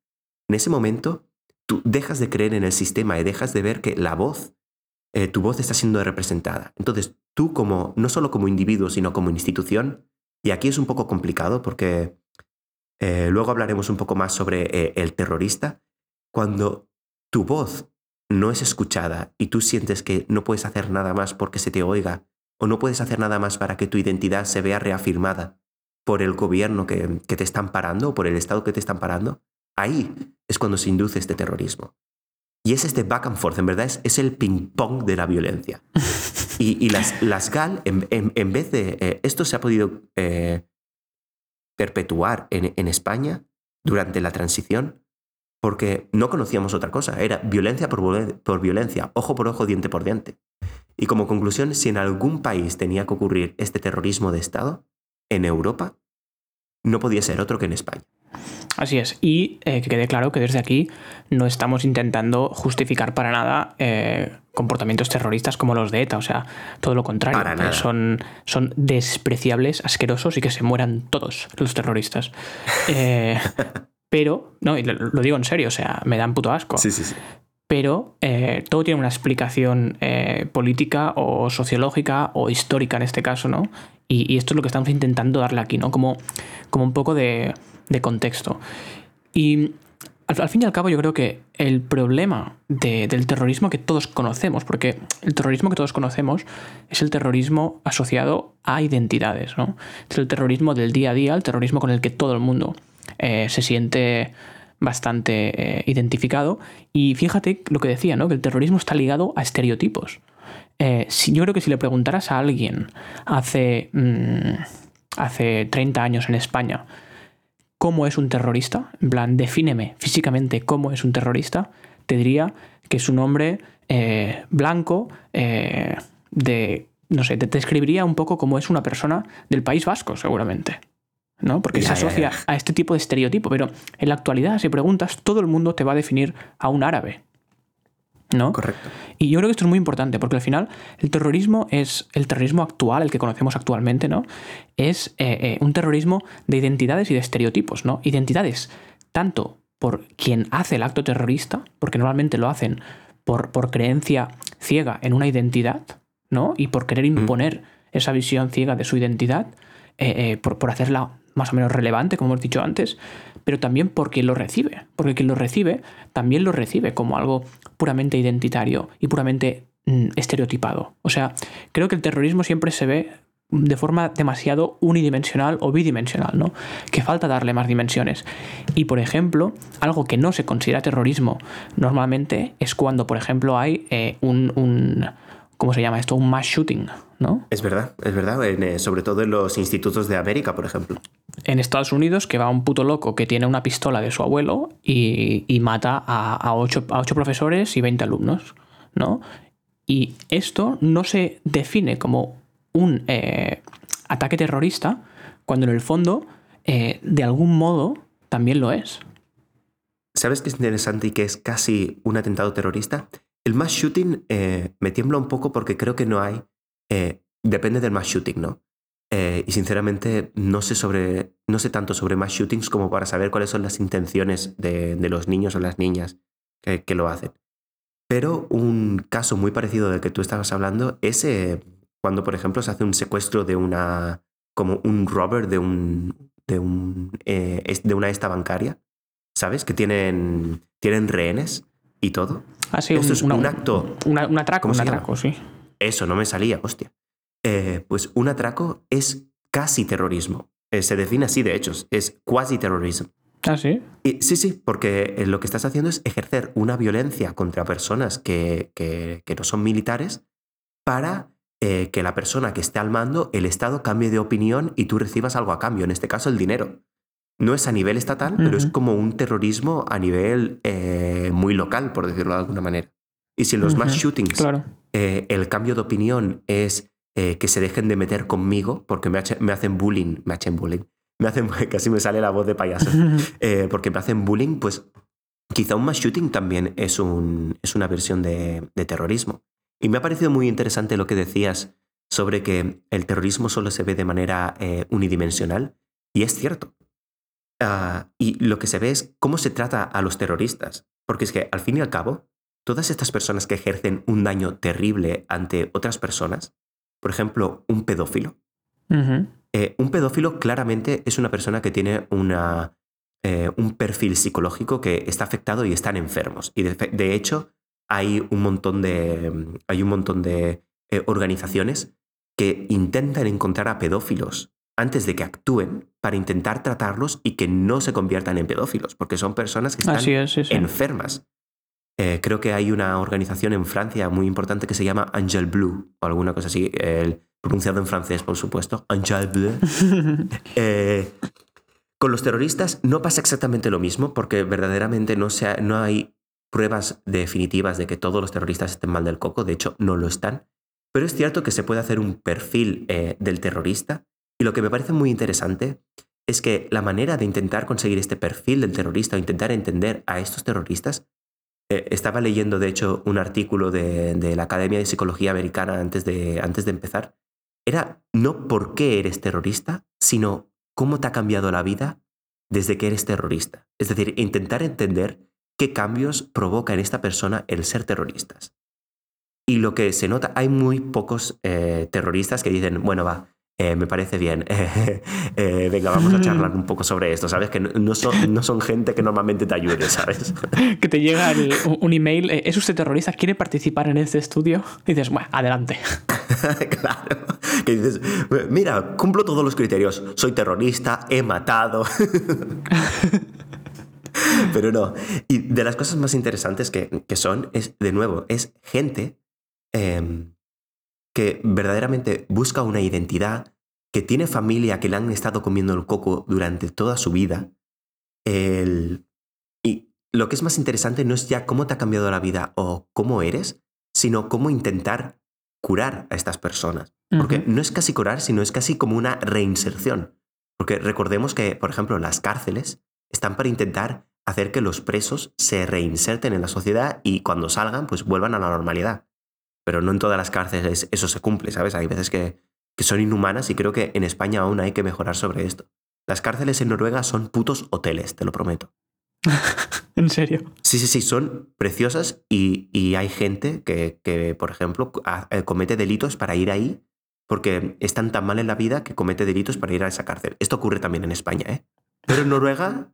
en ese momento tú dejas de creer en el sistema y dejas de ver que la voz, eh, tu voz está siendo representada. Entonces, tú como, no solo como individuo, sino como institución, y aquí es un poco complicado porque luego hablaremos un poco más sobre el terrorista, cuando tu voz no es escuchada y tú sientes que no puedes hacer nada más porque se te oiga o no puedes hacer nada más para que tu identidad se vea reafirmada por el gobierno que, te están parando o por el Estado que te están parando, ahí es cuando se induce este terrorismo. Y es este back and forth, en verdad es, el ping-pong de la violencia. Y, las, las, GAL, en, vez de... Eh, esto se ha podido eh, perpetuar en, España durante la transición porque no conocíamos otra cosa. Era violencia por, por violencia, ojo por ojo, diente por diente. Y como conclusión, si en algún país tenía que ocurrir este terrorismo de Estado, en Europa, no podía ser otro que en España. Así es. Y eh, que quede claro que desde aquí no estamos intentando justificar para nada eh, comportamientos terroristas como los de ETA. O sea, todo lo contrario. Son, son despreciables, asquerosos y que se mueran todos los terroristas. Eh, pero, no, y lo, digo en serio, o sea, me dan puto asco. Sí, sí, sí pero todo tiene una explicación política o sociológica o histórica en este caso, ¿no? Y, esto es lo que estamos intentando darle aquí, ¿no? Como, como un poco de, contexto. Y al, fin y al cabo yo creo que el problema del terrorismo que todos conocemos, porque el terrorismo que todos conocemos es el terrorismo asociado a identidades, ¿no? Es el terrorismo del día a día, el terrorismo con el que todo el mundo eh, se siente bastante eh, identificado. Y fíjate lo que decía, ¿no? Que el terrorismo está ligado a estereotipos. Eh, si, yo creo que si le preguntaras a alguien hace, mm, hace 30 años en España cómo es un terrorista, en plan, defíneme físicamente cómo es un terrorista, te diría que es un hombre eh, blanco, de, no sé, te describiría un poco cómo es una persona del País Vasco, seguramente. ¿no? Porque se asocia a este tipo de estereotipo. Pero en la actualidad, si preguntas, todo el mundo te va a definir a un árabe. ¿No? Correcto. Y yo creo que esto es muy importante, porque al final el terrorismo es el terrorismo actual, el que conocemos actualmente, ¿no? Es eh, eh, un terrorismo de identidades y de estereotipos, ¿no? Identidades tanto por quien hace el acto terrorista, porque normalmente lo hacen por, por creencia ciega en una identidad, ¿no? Y por querer imponer esa visión ciega de su identidad, eh, por, por hacerla más o menos relevante, como hemos dicho antes, pero también porque lo recibe, porque quien lo recibe también lo recibe como algo puramente identitario y puramente mm, estereotipado. O sea, creo que el terrorismo siempre se ve de forma demasiado unidimensional o bidimensional, ¿no? Que falta darle más dimensiones. Y por ejemplo, algo que no se considera terrorismo normalmente es cuando, por ejemplo, hay eh, un, un, ¿Cómo se llama esto? Un mass shooting, ¿no? Es verdad, es verdad. Eh, sobre todo en los institutos de América, por ejemplo. En Estados Unidos, que va un puto loco que tiene una pistola de su abuelo y, mata a, a, ocho, a ocho profesores y 20 alumnos, ¿no? Y esto no se define como un eh, ataque terrorista, cuando en el fondo, eh, de algún modo, también lo es. ¿Sabes qué es interesante y que es casi un atentado terrorista? El mass shooting eh, me tiembla un poco porque creo que no hay. Depende del mass shooting, ¿no? y sinceramente no sé, sobre, no sé tanto sobre mass shootings como para saber cuáles son las intenciones de, los niños o las niñas que, lo hacen. Pero un caso muy parecido del que tú estabas hablando es cuando, por ejemplo, se hace un secuestro de una, como un robber de un, de un, eh, de una esta bancaria, ¿sabes? Que tienen, tienen rehenes y todo. Ah, sí, Esto es un acto. un atraco, un atraco, sí. Eso, no me salía, hostia. Eh, pues un atraco es casi terrorismo. Eh, se define así, de hecho, es cuasi terrorismo. Ah, sí. sí, sí, porque lo que estás haciendo es ejercer una violencia contra personas que, que, que no son militares para eh, que la persona que esté al mando, el Estado cambie de opinión y tú recibas algo a cambio, en este caso el dinero. No es a nivel estatal, pero es como un terrorismo a nivel eh, muy local, por decirlo de alguna manera. Y si en los mass shootings eh, el cambio de opinión es que se dejen de meter conmigo porque me, me hacen bullying, me hacen bullying, me hacen, casi me sale la voz de payaso, porque me hacen bullying, pues quizá un mass shooting también es, un, es una versión de terrorismo. Y me ha parecido muy interesante lo que decías sobre que el terrorismo solo se ve de manera eh, unidimensional. Y es cierto. Ah, y lo que se ve es cómo se trata a los terroristas. Porque es que, al fin y al cabo, todas estas personas que ejercen un daño terrible ante otras personas, por ejemplo, un pedófilo. Eh, un pedófilo claramente es una persona que tiene una, eh, un perfil psicológico que está afectado y están enfermos. Y de hecho, hay un montón de, hay un montón de eh, organizaciones que intentan encontrar a pedófilos antes de que actúen para intentar tratarlos y que no se conviertan en pedófilos, porque son personas que están enfermas. Eh, creo que hay una organización en Francia muy importante que se llama Angel Blue, o alguna cosa así, pronunciado en francés, por supuesto, Angel Bleu. Eh, con los terroristas no pasa exactamente lo mismo, porque verdaderamente no, no hay pruebas definitivas de que todos los terroristas estén mal del coco, de hecho no lo están, pero es cierto que se puede hacer un perfil eh, del terrorista y lo que me parece muy interesante es que la manera de intentar conseguir este perfil del terrorista o intentar entender a estos terroristas, eh, estaba leyendo de hecho un artículo de, la Academia de Psicología Americana antes de, antes de empezar, era no por qué eres terrorista, sino cómo te ha cambiado la vida desde que eres terrorista. Es decir, intentar entender qué cambios provoca en esta persona el ser terroristas. Y lo que se nota, hay muy pocos eh, terroristas que dicen, bueno, va, eh, me parece bien, eh, venga, vamos a charlar un poco sobre esto, ¿sabes? Que no son, no son gente que normalmente te ayude, ¿sabes? que te llega un email, ¿es usted terrorista? ¿Quiere participar en este estudio? Y dices, bueno, adelante. claro. Que dices, mira, cumplo todos los criterios, soy terrorista, he matado. Pero no. Y de las cosas más interesantes que, son, es, de nuevo, es gente em, que verdaderamente busca una identidad, que tiene familia que le han estado comiendo el coco durante toda su vida. y lo que es más interesante no es ya cómo te ha cambiado la vida o cómo eres, sino cómo intentar curar a estas personas. Porque no es casi curar, sino es casi como una reinserción. Porque recordemos que, por ejemplo, las cárceles están para intentar hacer que los presos se reinserten en la sociedad y cuando salgan, pues vuelvan a la normalidad. Pero no en todas las cárceles eso se cumple, ¿sabes? Hay veces que, que son inhumanas y creo que en España aún hay que mejorar sobre esto. Las cárceles en Noruega son putos hoteles, te lo prometo. ¿En serio? Sí, sí, sí, son preciosas y, y hay gente que, que, por ejemplo, eh, comete delitos para ir ahí porque están tan mal en la vida que comete delitos para ir a esa cárcel. Esto ocurre también en España, ¿eh? Pero en Noruega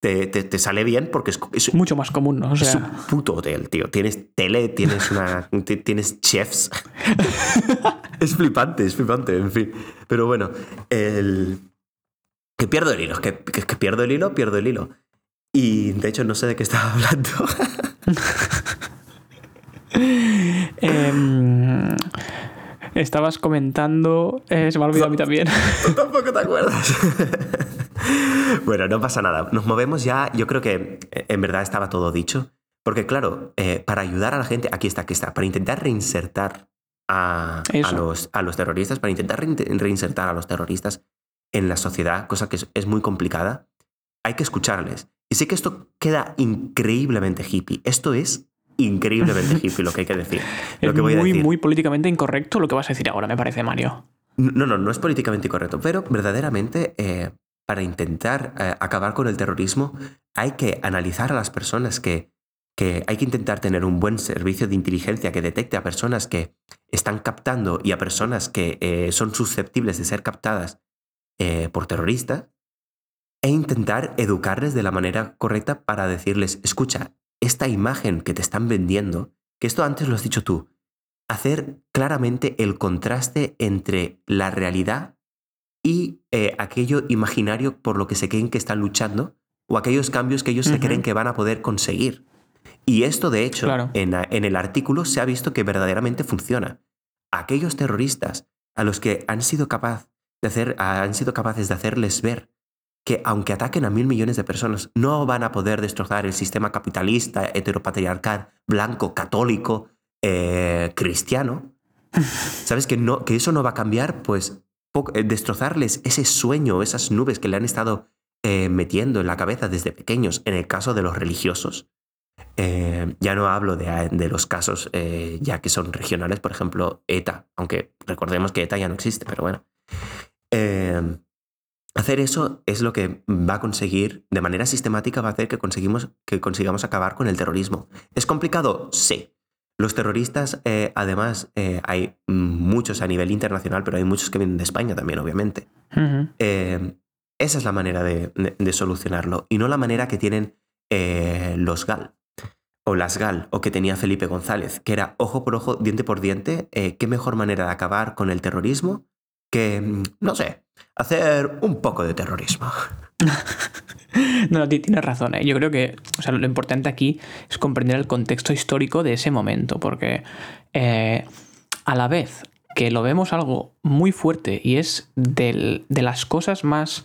te, te- te sale bien porque es, es- Mucho más común, ¿no? O es sea, un puto hotel, tío. Tienes tele, tienes una. ti- tienes chefs. es flipante, es flipante, en fin. Pero bueno, el. Que pierdo el hilo, que, que- que pierdo el hilo, pierdo el hilo. Y de hecho no sé de qué estaba hablando. em, estabas comentando. eh, se me ha olvidado a mí también. Tampoco te acuerdas. bueno, no pasa nada. Nos movemos ya. Yo creo que eh, en verdad estaba todo dicho. Porque, claro, eh, para ayudar a la gente, aquí está, aquí está, para intentar reinsertar a, a los, a los terroristas, para intentar rein- reinsertar a los terroristas en la sociedad, cosa que es, es muy complicada, hay que escucharles. Y sé que esto queda increíblemente hippie. Esto es increíblemente hippie lo que hay que decir. Lo es que voy a muy, decir. muy políticamente incorrecto lo que vas a decir ahora, me parece, Mario. No, no, no es políticamente correcto, pero verdaderamente eh, para intentar eh, acabar con el terrorismo hay que analizar a las personas que, que hay que intentar tener un buen servicio de inteligencia que detecte a personas que están captando y a personas que eh, son susceptibles de ser captadas eh, por terroristas e intentar educarles de la manera correcta para decirles, escucha, esta imagen que te están vendiendo, que esto antes lo has dicho tú, hacer claramente el contraste entre la realidad y eh, aquello imaginario por lo que se creen que están luchando o aquellos cambios que ellos se creen que van a poder conseguir. Y esto, de hecho, Claro. en, en el artículo se ha visto que verdaderamente funciona. Aquellos terroristas a los que han sido, capaz de hacer, han sido capaces de hacerles ver que aunque ataquen a mil millones de personas, no van a poder destrozar el sistema capitalista, heteropatriarcal, blanco, católico, eh, cristiano. ¿Sabes que, no, que eso no va a cambiar? Pues destrozarles ese sueño, esas nubes que le han estado eh, metiendo en la cabeza desde pequeños, en el caso de los religiosos. Eh, ya no hablo de, de los casos eh, ya que son regionales, por ejemplo, ETA, aunque recordemos que ETA ya no existe, pero bueno. Eh, hacer eso es lo que va a conseguir, de manera sistemática, va a hacer que, conseguimos, que consigamos acabar con el terrorismo. ¿Es complicado? Sí. Los terroristas, eh, además, eh, hay muchos a nivel internacional, pero hay muchos que vienen de España también, obviamente. Eh, esa es la manera de, de- de solucionarlo y no la manera que tienen eh, los GAL o las GAL o que tenía Felipe González, que era ojo por ojo, diente por diente. ¿Qué mejor manera de acabar con el terrorismo que, mm, no sé, hacer un poco de terrorismo? No, no, ti- tienes razón. ¿eh? Yo creo que o sea, lo importante aquí es comprender el contexto histórico de ese momento, porque eh, a la vez que lo vemos algo muy fuerte y es de las cosas más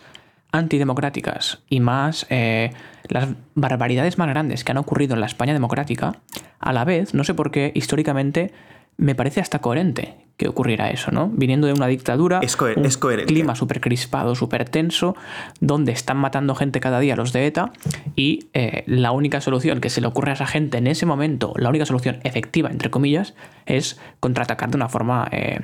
antidemocráticas y más eh, las barbaridades más grandes que han ocurrido en la España democrática, a la vez, no sé por qué, históricamente me parece hasta coherente que ocurriera eso, ¿no? Viniendo de una dictadura, Es coher- un es coherente. clima súper crispado, súper tenso, donde están matando gente cada día los de ETA y eh, la única solución que se le ocurre a esa gente en ese momento, la única solución efectiva, entre comillas, es contraatacar de una forma eh,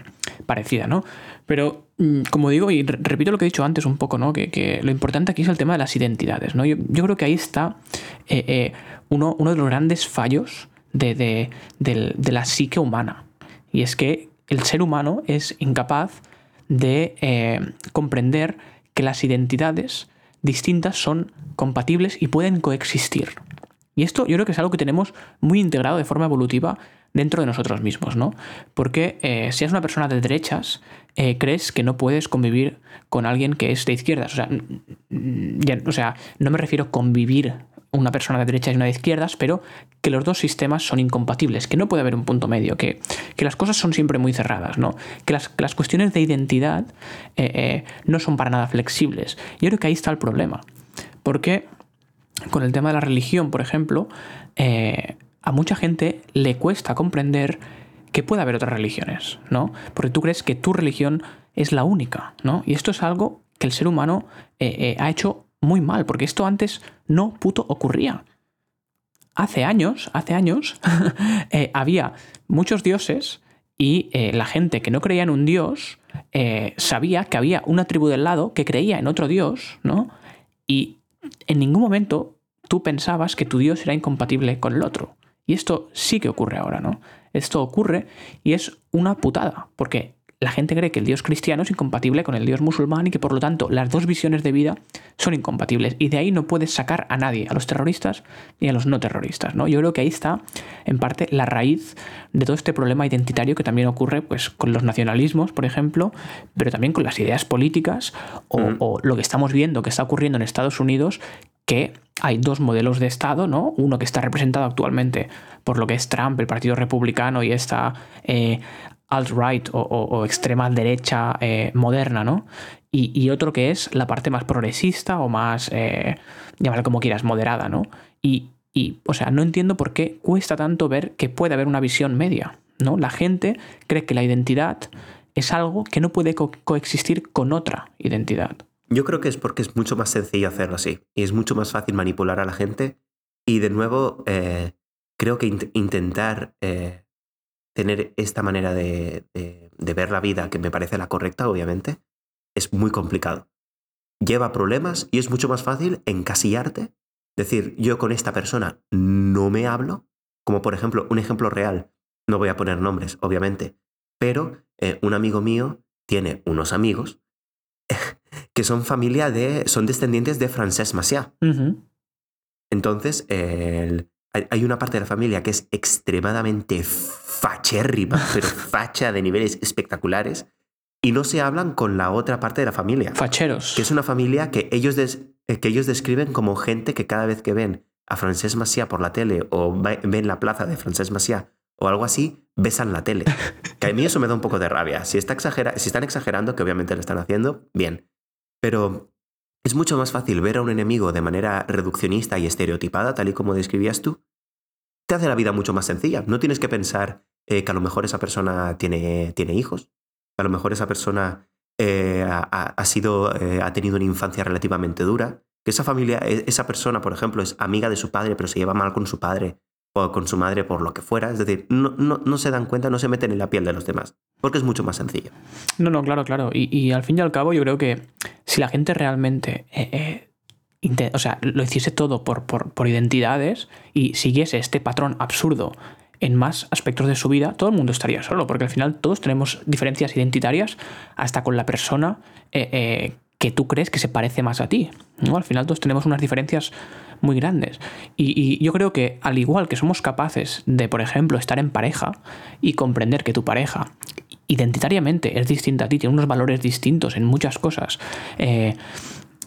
parecida, ¿no? Pero, mm, como digo, y re- repito lo que he dicho antes un poco, ¿no? Que, que lo importante aquí es el tema de las identidades, ¿no? Yo, yo creo que ahí está eh, eh, uno, uno de los grandes fallos de, de- de la psique humana. Y es que el ser humano es incapaz de eh, comprender que las identidades distintas son compatibles y pueden coexistir. Y esto yo creo que es algo que tenemos muy integrado de forma evolutiva dentro de nosotros mismos, ¿no? Porque eh, si eres una persona de derechas, eh, crees que no puedes convivir con alguien que es de izquierdas. O sea, o sea, no me refiero a convivir una persona de derechas y una de izquierdas, pero que los dos sistemas son incompatibles, que no puede haber un punto medio, que, que las cosas son siempre muy cerradas, ¿no? Que las, las cuestiones de identidad eh, eh, no son para nada flexibles. Yo creo que ahí está el problema. Porque con el tema de la religión, por ejemplo, eh, a mucha gente le cuesta comprender que puede haber otras religiones, ¿no? Porque tú crees que tu religión es la única, ¿no? Y esto es algo que el ser humano ha hecho muy mal, porque esto antes no puto ocurría. Hace años, hace años, eh, había muchos dioses y eh, la gente que no creía en un dios eh, sabía que había una tribu del lado que creía en otro dios, ¿no? Y en ningún momento tú pensabas que tu Dios era incompatible con el otro. Y esto sí que ocurre ahora, ¿no? Esto ocurre y es una putada, porque la gente cree que el Dios cristiano es incompatible con el Dios musulmán y que por lo tanto las dos visiones de vida son incompatibles. Y de ahí no puedes sacar a nadie, a los terroristas ni a los no terroristas. ¿no? Yo creo que ahí está, en parte, la raíz de todo este problema identitario que también ocurre pues, con los nacionalismos, por ejemplo, pero también con las ideas políticas o, o lo que estamos viendo que está ocurriendo en Estados Unidos, que hay dos modelos de Estado, ¿no? Uno que está representado actualmente por lo que es Trump, el Partido Republicano y esta eh, alt-right o, extrema derecha eh, moderna, ¿no? Y, otro que es la parte más progresista o más, eh, como quieras, moderada, ¿no? Y, o sea, no entiendo por qué cuesta tanto ver que puede haber una visión media, ¿no? La gente cree que la identidad es algo que no puede coexistir con otra identidad. Yo creo que es porque es mucho más sencillo hacerlo así y es mucho más fácil manipular a la gente y de nuevo eh, creo que intentar tener esta manera de, ver la vida, que me parece la correcta, obviamente, es muy complicado. Lleva problemas y es mucho más fácil encasillarte, decir, yo con esta persona no me hablo, como por ejemplo, un ejemplo real, no voy a poner nombres, obviamente, pero eh, un amigo mío tiene unos amigos que son familia de, son descendientes de Francesc Macià. Entonces, hay una parte de la familia que es extremadamente fachérrima, pero facha de niveles espectaculares, y no se hablan con la otra parte de la familia. Facheros. Que es una familia que ellos, eh, que ellos describen como gente que cada vez que ven a Francesc Macià por la tele o ven la plaza de Francesc Macià o algo así, besan la tele. Que a mí eso me da un poco de rabia. Si, está exagera si están exagerando, que obviamente lo están haciendo, bien. Pero es mucho más fácil ver a un enemigo de manera reduccionista y estereotipada, tal y como describías tú, te hace la vida mucho más sencilla. No tienes que pensar eh, que a lo mejor esa persona tiene, tiene hijos, que a lo mejor esa persona eh, ha, sido, eh, ha tenido una infancia relativamente dura, que esa familia, e, esa persona, por ejemplo, es amiga de su padre, pero se lleva mal con su padre con su madre por lo que fuera. Es decir, no, no, se dan cuenta, no se meten en la piel de los demás, porque es mucho más sencillo. No, no, claro, claro. Y, al fin y al cabo yo creo que si la gente realmente o sea, lo hiciese todo por, por, identidades y siguiese este patrón absurdo en más aspectos de su vida, todo el mundo estaría solo, porque al final todos tenemos diferencias identitarias hasta con la persona eh, eh, que tú crees que se parece más a ti. ¿no? Al final todos tenemos unas diferencias muy grandes. Y, yo creo que al igual que somos capaces de, por ejemplo, estar en pareja y comprender que tu pareja identitariamente es distinta a ti, tiene unos valores distintos en muchas cosas, eh,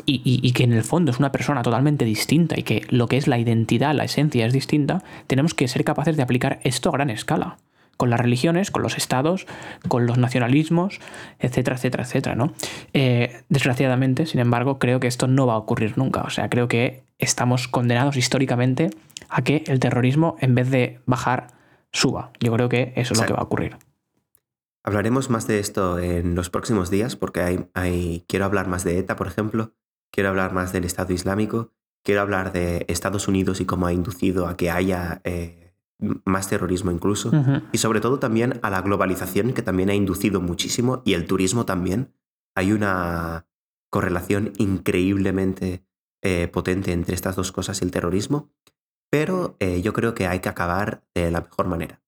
y, que en el fondo es una persona totalmente distinta y que lo que es la identidad, la esencia es distinta, tenemos que ser capaces de aplicar esto a gran escala. Con las religiones, con los estados, con los nacionalismos, etcétera, etcétera, etcétera, ¿no? Eh, desgraciadamente, sin embargo, creo que esto no va a ocurrir nunca. O sea, creo que estamos condenados históricamente a que el terrorismo, en vez de bajar, suba. Yo creo que eso es lo que va a ocurrir. Hablaremos más de esto en los próximos días, porque hay, hay, quiero hablar más de ETA, por ejemplo, quiero hablar más del Estado Islámico, quiero hablar de Estados Unidos y cómo ha inducido a que haya eh, más terrorismo incluso, y sobre todo también a la globalización que también ha inducido muchísimo, y el turismo también. Hay una correlación increíblemente eh, potente entre estas dos cosas y el terrorismo, pero eh, yo creo que hay que acabar de la mejor manera.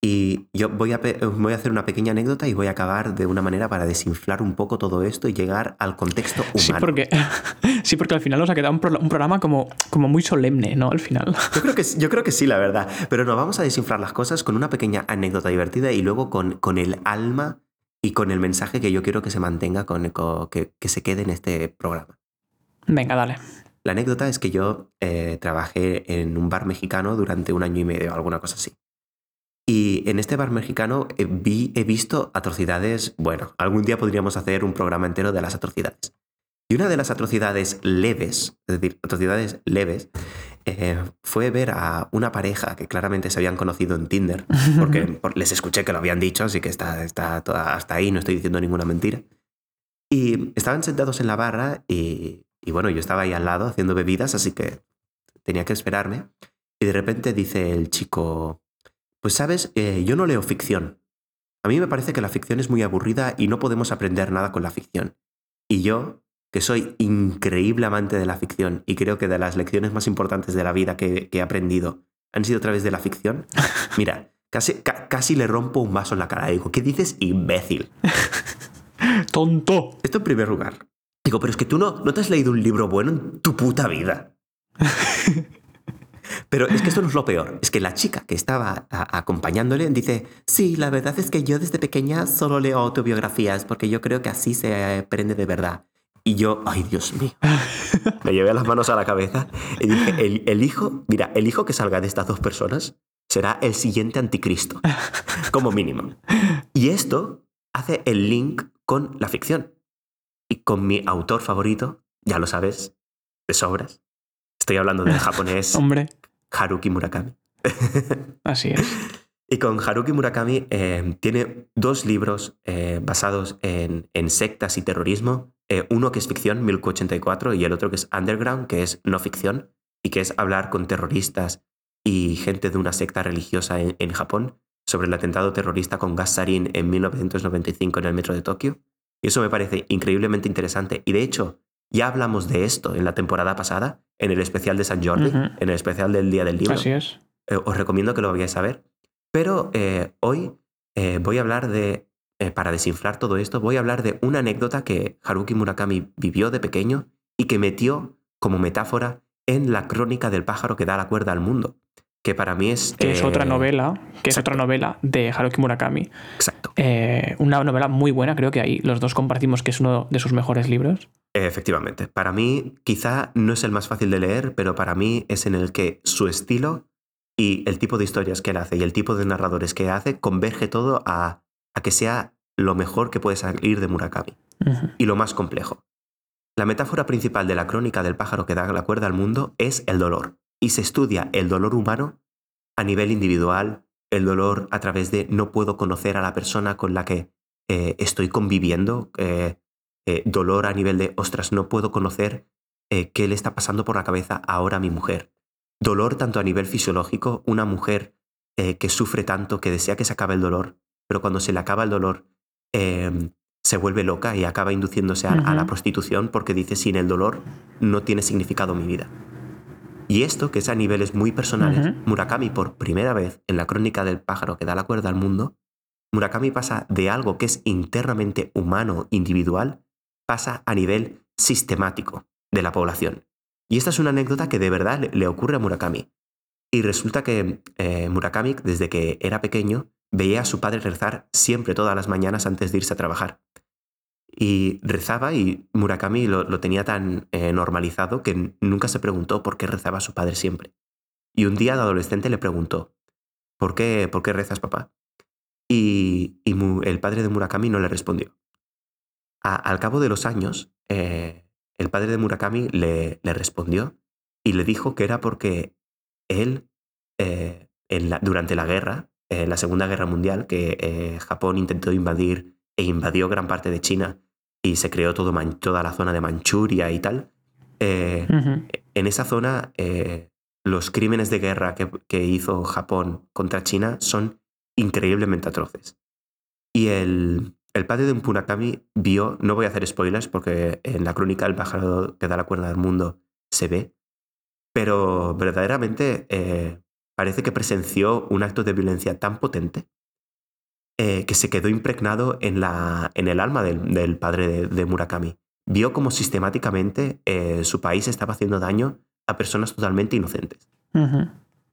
Y yo voy a, voy a hacer una pequeña anécdota y voy a acabar de una manera para desinflar un poco todo esto y llegar al contexto humano. Sí, porque, sí, porque al final nos ha quedado un, programa como, como muy solemne, ¿no? Al final. Yo creo, que, yo creo que sí, la verdad. Pero no, vamos a desinflar las cosas con una pequeña anécdota divertida y luego con, con el alma y con el mensaje que yo quiero que se mantenga, con, que, que se quede en este programa. Venga, dale. La anécdota es que yo eh, trabajé en un bar mexicano durante un año y medio, alguna cosa así. Y en este bar mexicano eh, vi, he visto atrocidades, bueno, algún día podríamos hacer un programa entero de las atrocidades. Y una de las atrocidades leves, es decir, atrocidades leves, eh, fue ver a una pareja que claramente se habían conocido en Tinder, porque les escuché que lo habían dicho, así que está, está hasta ahí, no estoy diciendo ninguna mentira. Y estaban sentados en la barra y, y bueno, yo estaba ahí al lado haciendo bebidas, así que tenía que esperarme. Y de repente dice el chico, pues sabes, eh, yo no leo ficción. A mí me parece que la ficción es muy aburrida y no podemos aprender nada con la ficción. Y yo, que soy increíble amante de la ficción y creo que de las lecciones más importantes de la vida que, he aprendido han sido a través de la ficción, mira, Casi, ca- casi le rompo un vaso en la cara. Digo, ¿qué dices, imbécil? ¡Tonto! Esto en primer lugar. Digo, pero es que tú no, no te has leído un libro bueno en tu puta vida. Pero es que esto no es lo peor. Es que la chica que estaba acompañándole dice, sí, la verdad es que yo desde pequeña solo leo autobiografías porque yo creo que así se aprende de verdad. Y yo, ay Dios mío, me llevé las manos a la cabeza y dije, el, el hijo, mira, el hijo que salga de estas dos personas será el siguiente anticristo, como mínimo. Y esto hace el link con la ficción y con mi autor favorito, ya lo sabes, de sobras. Estoy hablando del japonés Hombre, Haruki Murakami. así es. Y con Haruki Murakami eh, tiene dos libros eh, basados en, en sectas y terrorismo. Eh, uno que es ficción, 1084, y el otro que es underground, que es no ficción, y que es hablar con terroristas y gente de una secta religiosa en, en Japón sobre el atentado terrorista con gas sarin en 1995 en el metro de Tokio. Y eso me parece increíblemente interesante. Y de hecho, ya hablamos de esto en la temporada pasada, en el especial de San Jordi, en el especial del Día del Libro. Así es. Eh, os recomiendo que lo vayáis a ver. Pero eh, hoy eh, voy a hablar de, para desinflar todo esto, voy a hablar de una anécdota que Haruki Murakami vivió de pequeño y que metió como metáfora en la crónica del pájaro que da la cuerda al mundo, que para mí es... Que es eh, otra novela, que es otra novela de Haruki Murakami. Exacto. Eh, una novela muy buena, creo que ahí los dos compartimos que es uno de sus mejores libros. Efectivamente. Para mí quizá no es el más fácil de leer, pero para mí es en el que su estilo y el tipo de historias que él hace y el tipo de narradores que hace converge todo a, a que sea lo mejor que puede salir de Murakami y lo más complejo. La metáfora principal de la crónica del pájaro que da la cuerda al mundo es el dolor, y se estudia el dolor humano a nivel individual, el dolor a través de no puedo conocer a la persona con la que eh, estoy conviviendo, eh, eh, dolor a nivel de, ostras, no puedo conocer qué le está pasando por la cabeza ahora a mi mujer. Dolor tanto a nivel fisiológico, una mujer que sufre tanto, que desea que se acabe el dolor, pero cuando se le acaba el dolor, eh, se vuelve loca y acaba induciéndose a, a la prostitución porque dice, sin el dolor no tiene significado mi vida. Y esto, que es a niveles muy personales. Murakami por primera vez en la crónica del pájaro que da la cuerda al mundo, Murakami pasa de algo que es internamente humano, individual, pasa a nivel sistemático de la población. Y esta es una anécdota que de verdad le, le ocurre a Murakami. Y resulta que eh, Murakami, desde que era pequeño, veía a su padre rezar siempre todas las mañanas antes de irse a trabajar. Y rezaba y Murakami lo, lo tenía tan eh, normalizado que nunca se preguntó por qué rezaba su padre siempre. Y un día de adolescente le preguntó, ¿por qué, por qué rezas papá? Y, y el padre de Murakami no le respondió. A- al cabo de los años, eh, el padre de Murakami le, le respondió y le dijo que era porque él, eh, durante la guerra, la Segunda Guerra Mundial, que Japón intentó invadir e invadió gran parte de China y se creó todo Man- toda la zona de Manchuria y tal, eh, en esa zona eh, los crímenes de guerra que, que hizo Japón contra China son increíblemente atroces. Y el, el padre de Murakami vio, no voy a hacer spoilers porque en la crónica del pájaro que da la cuerda del mundo se ve, pero verdaderamente eh, parece que presenció un acto de violencia tan potente eh, que se quedó impregnado en, la, en el alma del, del padre de, de Murakami. Vio como sistemáticamente eh, su país estaba haciendo daño a personas totalmente inocentes.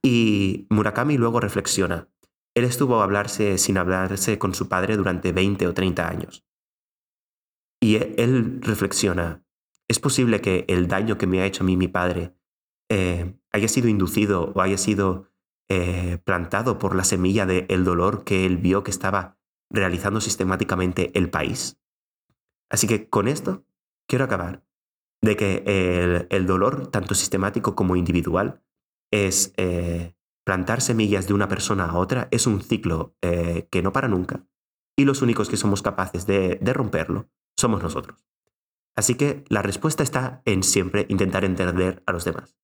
Y Murakami luego reflexiona. Él estuvo a hablarse sin hablarse con su padre durante 20 o 30 años. Y él reflexiona, ¿es posible que el daño que me ha hecho a mí mi padre eh, haya sido inducido o haya sido eh, plantado por la semilla del dolor que él vio que estaba realizando sistemáticamente el país? Así que con esto quiero acabar de que el, el dolor, tanto sistemático como individual, es eh, plantar semillas de una persona a otra, es un ciclo eh, que no para nunca. Y los únicos que somos capaces de, de romperlo somos nosotros. Así que la respuesta está en siempre intentar entender a los demás.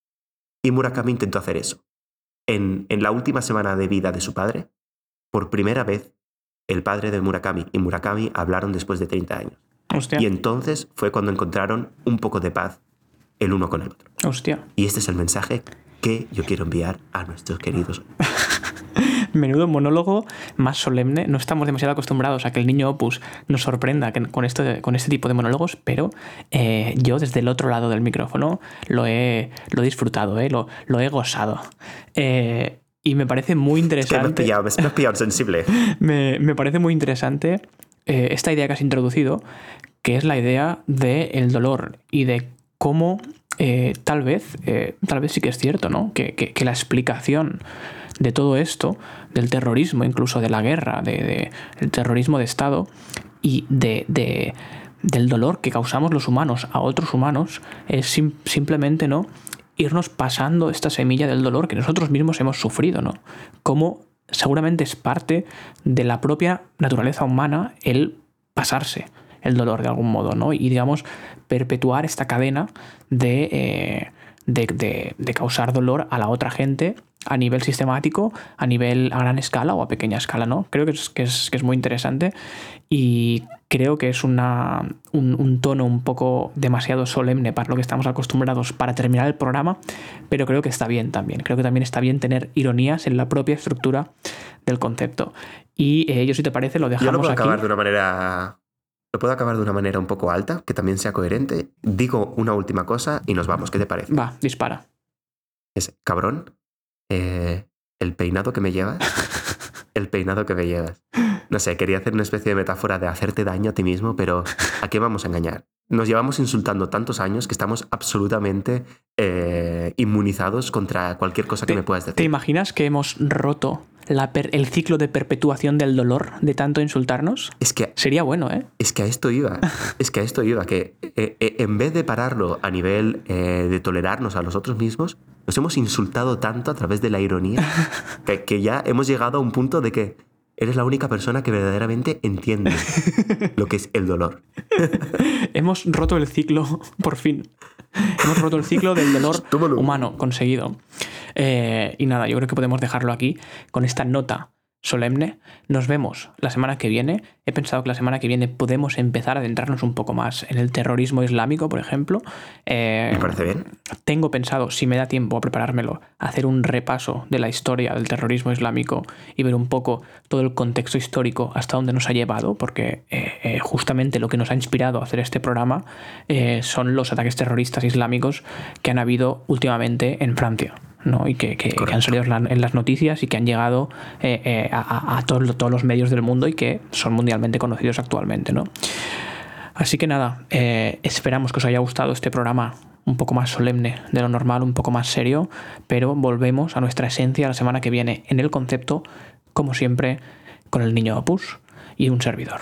Y Murakami intentó hacer eso. En, en la última semana de vida de su padre, por primera vez, el padre de Murakami y Murakami hablaron después de 30 años. Hostia. Y entonces fue cuando encontraron un poco de paz el uno con el otro. Hostia. Y este es el mensaje que yo quiero enviar a nuestros queridos. Menudo monólogo más solemne. No estamos demasiado acostumbrados a que el niño Opus nos sorprenda con, esto, con este tipo de monólogos, pero eh, yo desde el otro lado del micrófono lo he, lo he disfrutado, eh, lo, lo, he gozado. Eh, y me parece muy interesante. me, has pillado, sensible. me, me, parece muy interesante esta idea que has introducido, que es la idea del dolor y de cómo tal vez, tal vez sí que es cierto, ¿no? Que, que, que la explicación de todo esto, del terrorismo, incluso de la guerra, de, del terrorismo de Estado y de, de, del dolor que causamos los humanos a otros humanos, es simplemente no irnos pasando esta semilla del dolor que nosotros mismos hemos sufrido, ¿no? Como seguramente es parte de la propia naturaleza humana el pasarse el dolor de algún modo, ¿no? Y digamos, perpetuar esta cadena de, eh, de, de causar dolor a la otra gente a nivel sistemático, a nivel a gran escala o a pequeña escala, ¿no? Creo que es, que es, muy interesante y creo que es una, un, tono un poco demasiado solemne para lo que estamos acostumbrados para terminar el programa, pero creo que está bien también. Creo que también está bien tener ironías en la propia estructura del concepto. Y eh, yo, si te parece, lo dejamos Yo lo puedo aquí. acabar de una manera... Lo puedo acabar de una manera un poco alta, que también sea coherente. Digo una última cosa y nos vamos. ¿Qué te parece? Va, dispara. Es cabrón, eh, el peinado que me llevas. el peinado que me llevas. No sé, quería hacer una especie de metáfora de hacerte daño a ti mismo, pero ¿a qué vamos a engañar? Nos llevamos insultando tantos años que estamos absolutamente eh, inmunizados contra cualquier cosa que me puedas decir. ¿Te imaginas que hemos roto el ciclo de perpetuación del dolor de tanto insultarnos? Es que sería bueno, ¿eh? Es que a esto iba. es que a esto iba, que eh, en vez de pararlo a nivel de tolerarnos a los otros mismos, nos hemos insultado tanto a través de la ironía que, ya hemos llegado a un punto de que eres la única persona que verdaderamente entiende lo que es el dolor. hemos roto el ciclo, por fin. Hemos roto el ciclo del dolor humano conseguido. Eh, y nada, yo creo que podemos dejarlo aquí con esta nota solemne. Nos vemos la semana que viene. He pensado que la semana que viene podemos empezar a adentrarnos un poco más en el terrorismo islámico, por ejemplo. Eh, me parece bien. Tengo pensado, si me da tiempo a preparármelo, hacer un repaso de la historia del terrorismo islámico y ver un poco todo el contexto histórico hasta dónde nos ha llevado, porque eh, eh, justamente lo que nos ha inspirado a hacer este programa son los ataques terroristas islámicos que han habido últimamente en Francia. ¿No? y que, han salido en las noticias y que han llegado eh, eh, a, todos, todos, los medios del mundo y que son mundialmente conocidos actualmente. ¿no? Así que nada, eh, esperamos que os haya gustado este programa un poco más solemne de lo normal, un poco más serio, pero volvemos a nuestra esencia la semana que viene en el concepto, como siempre, con el niño Opus y un servidor.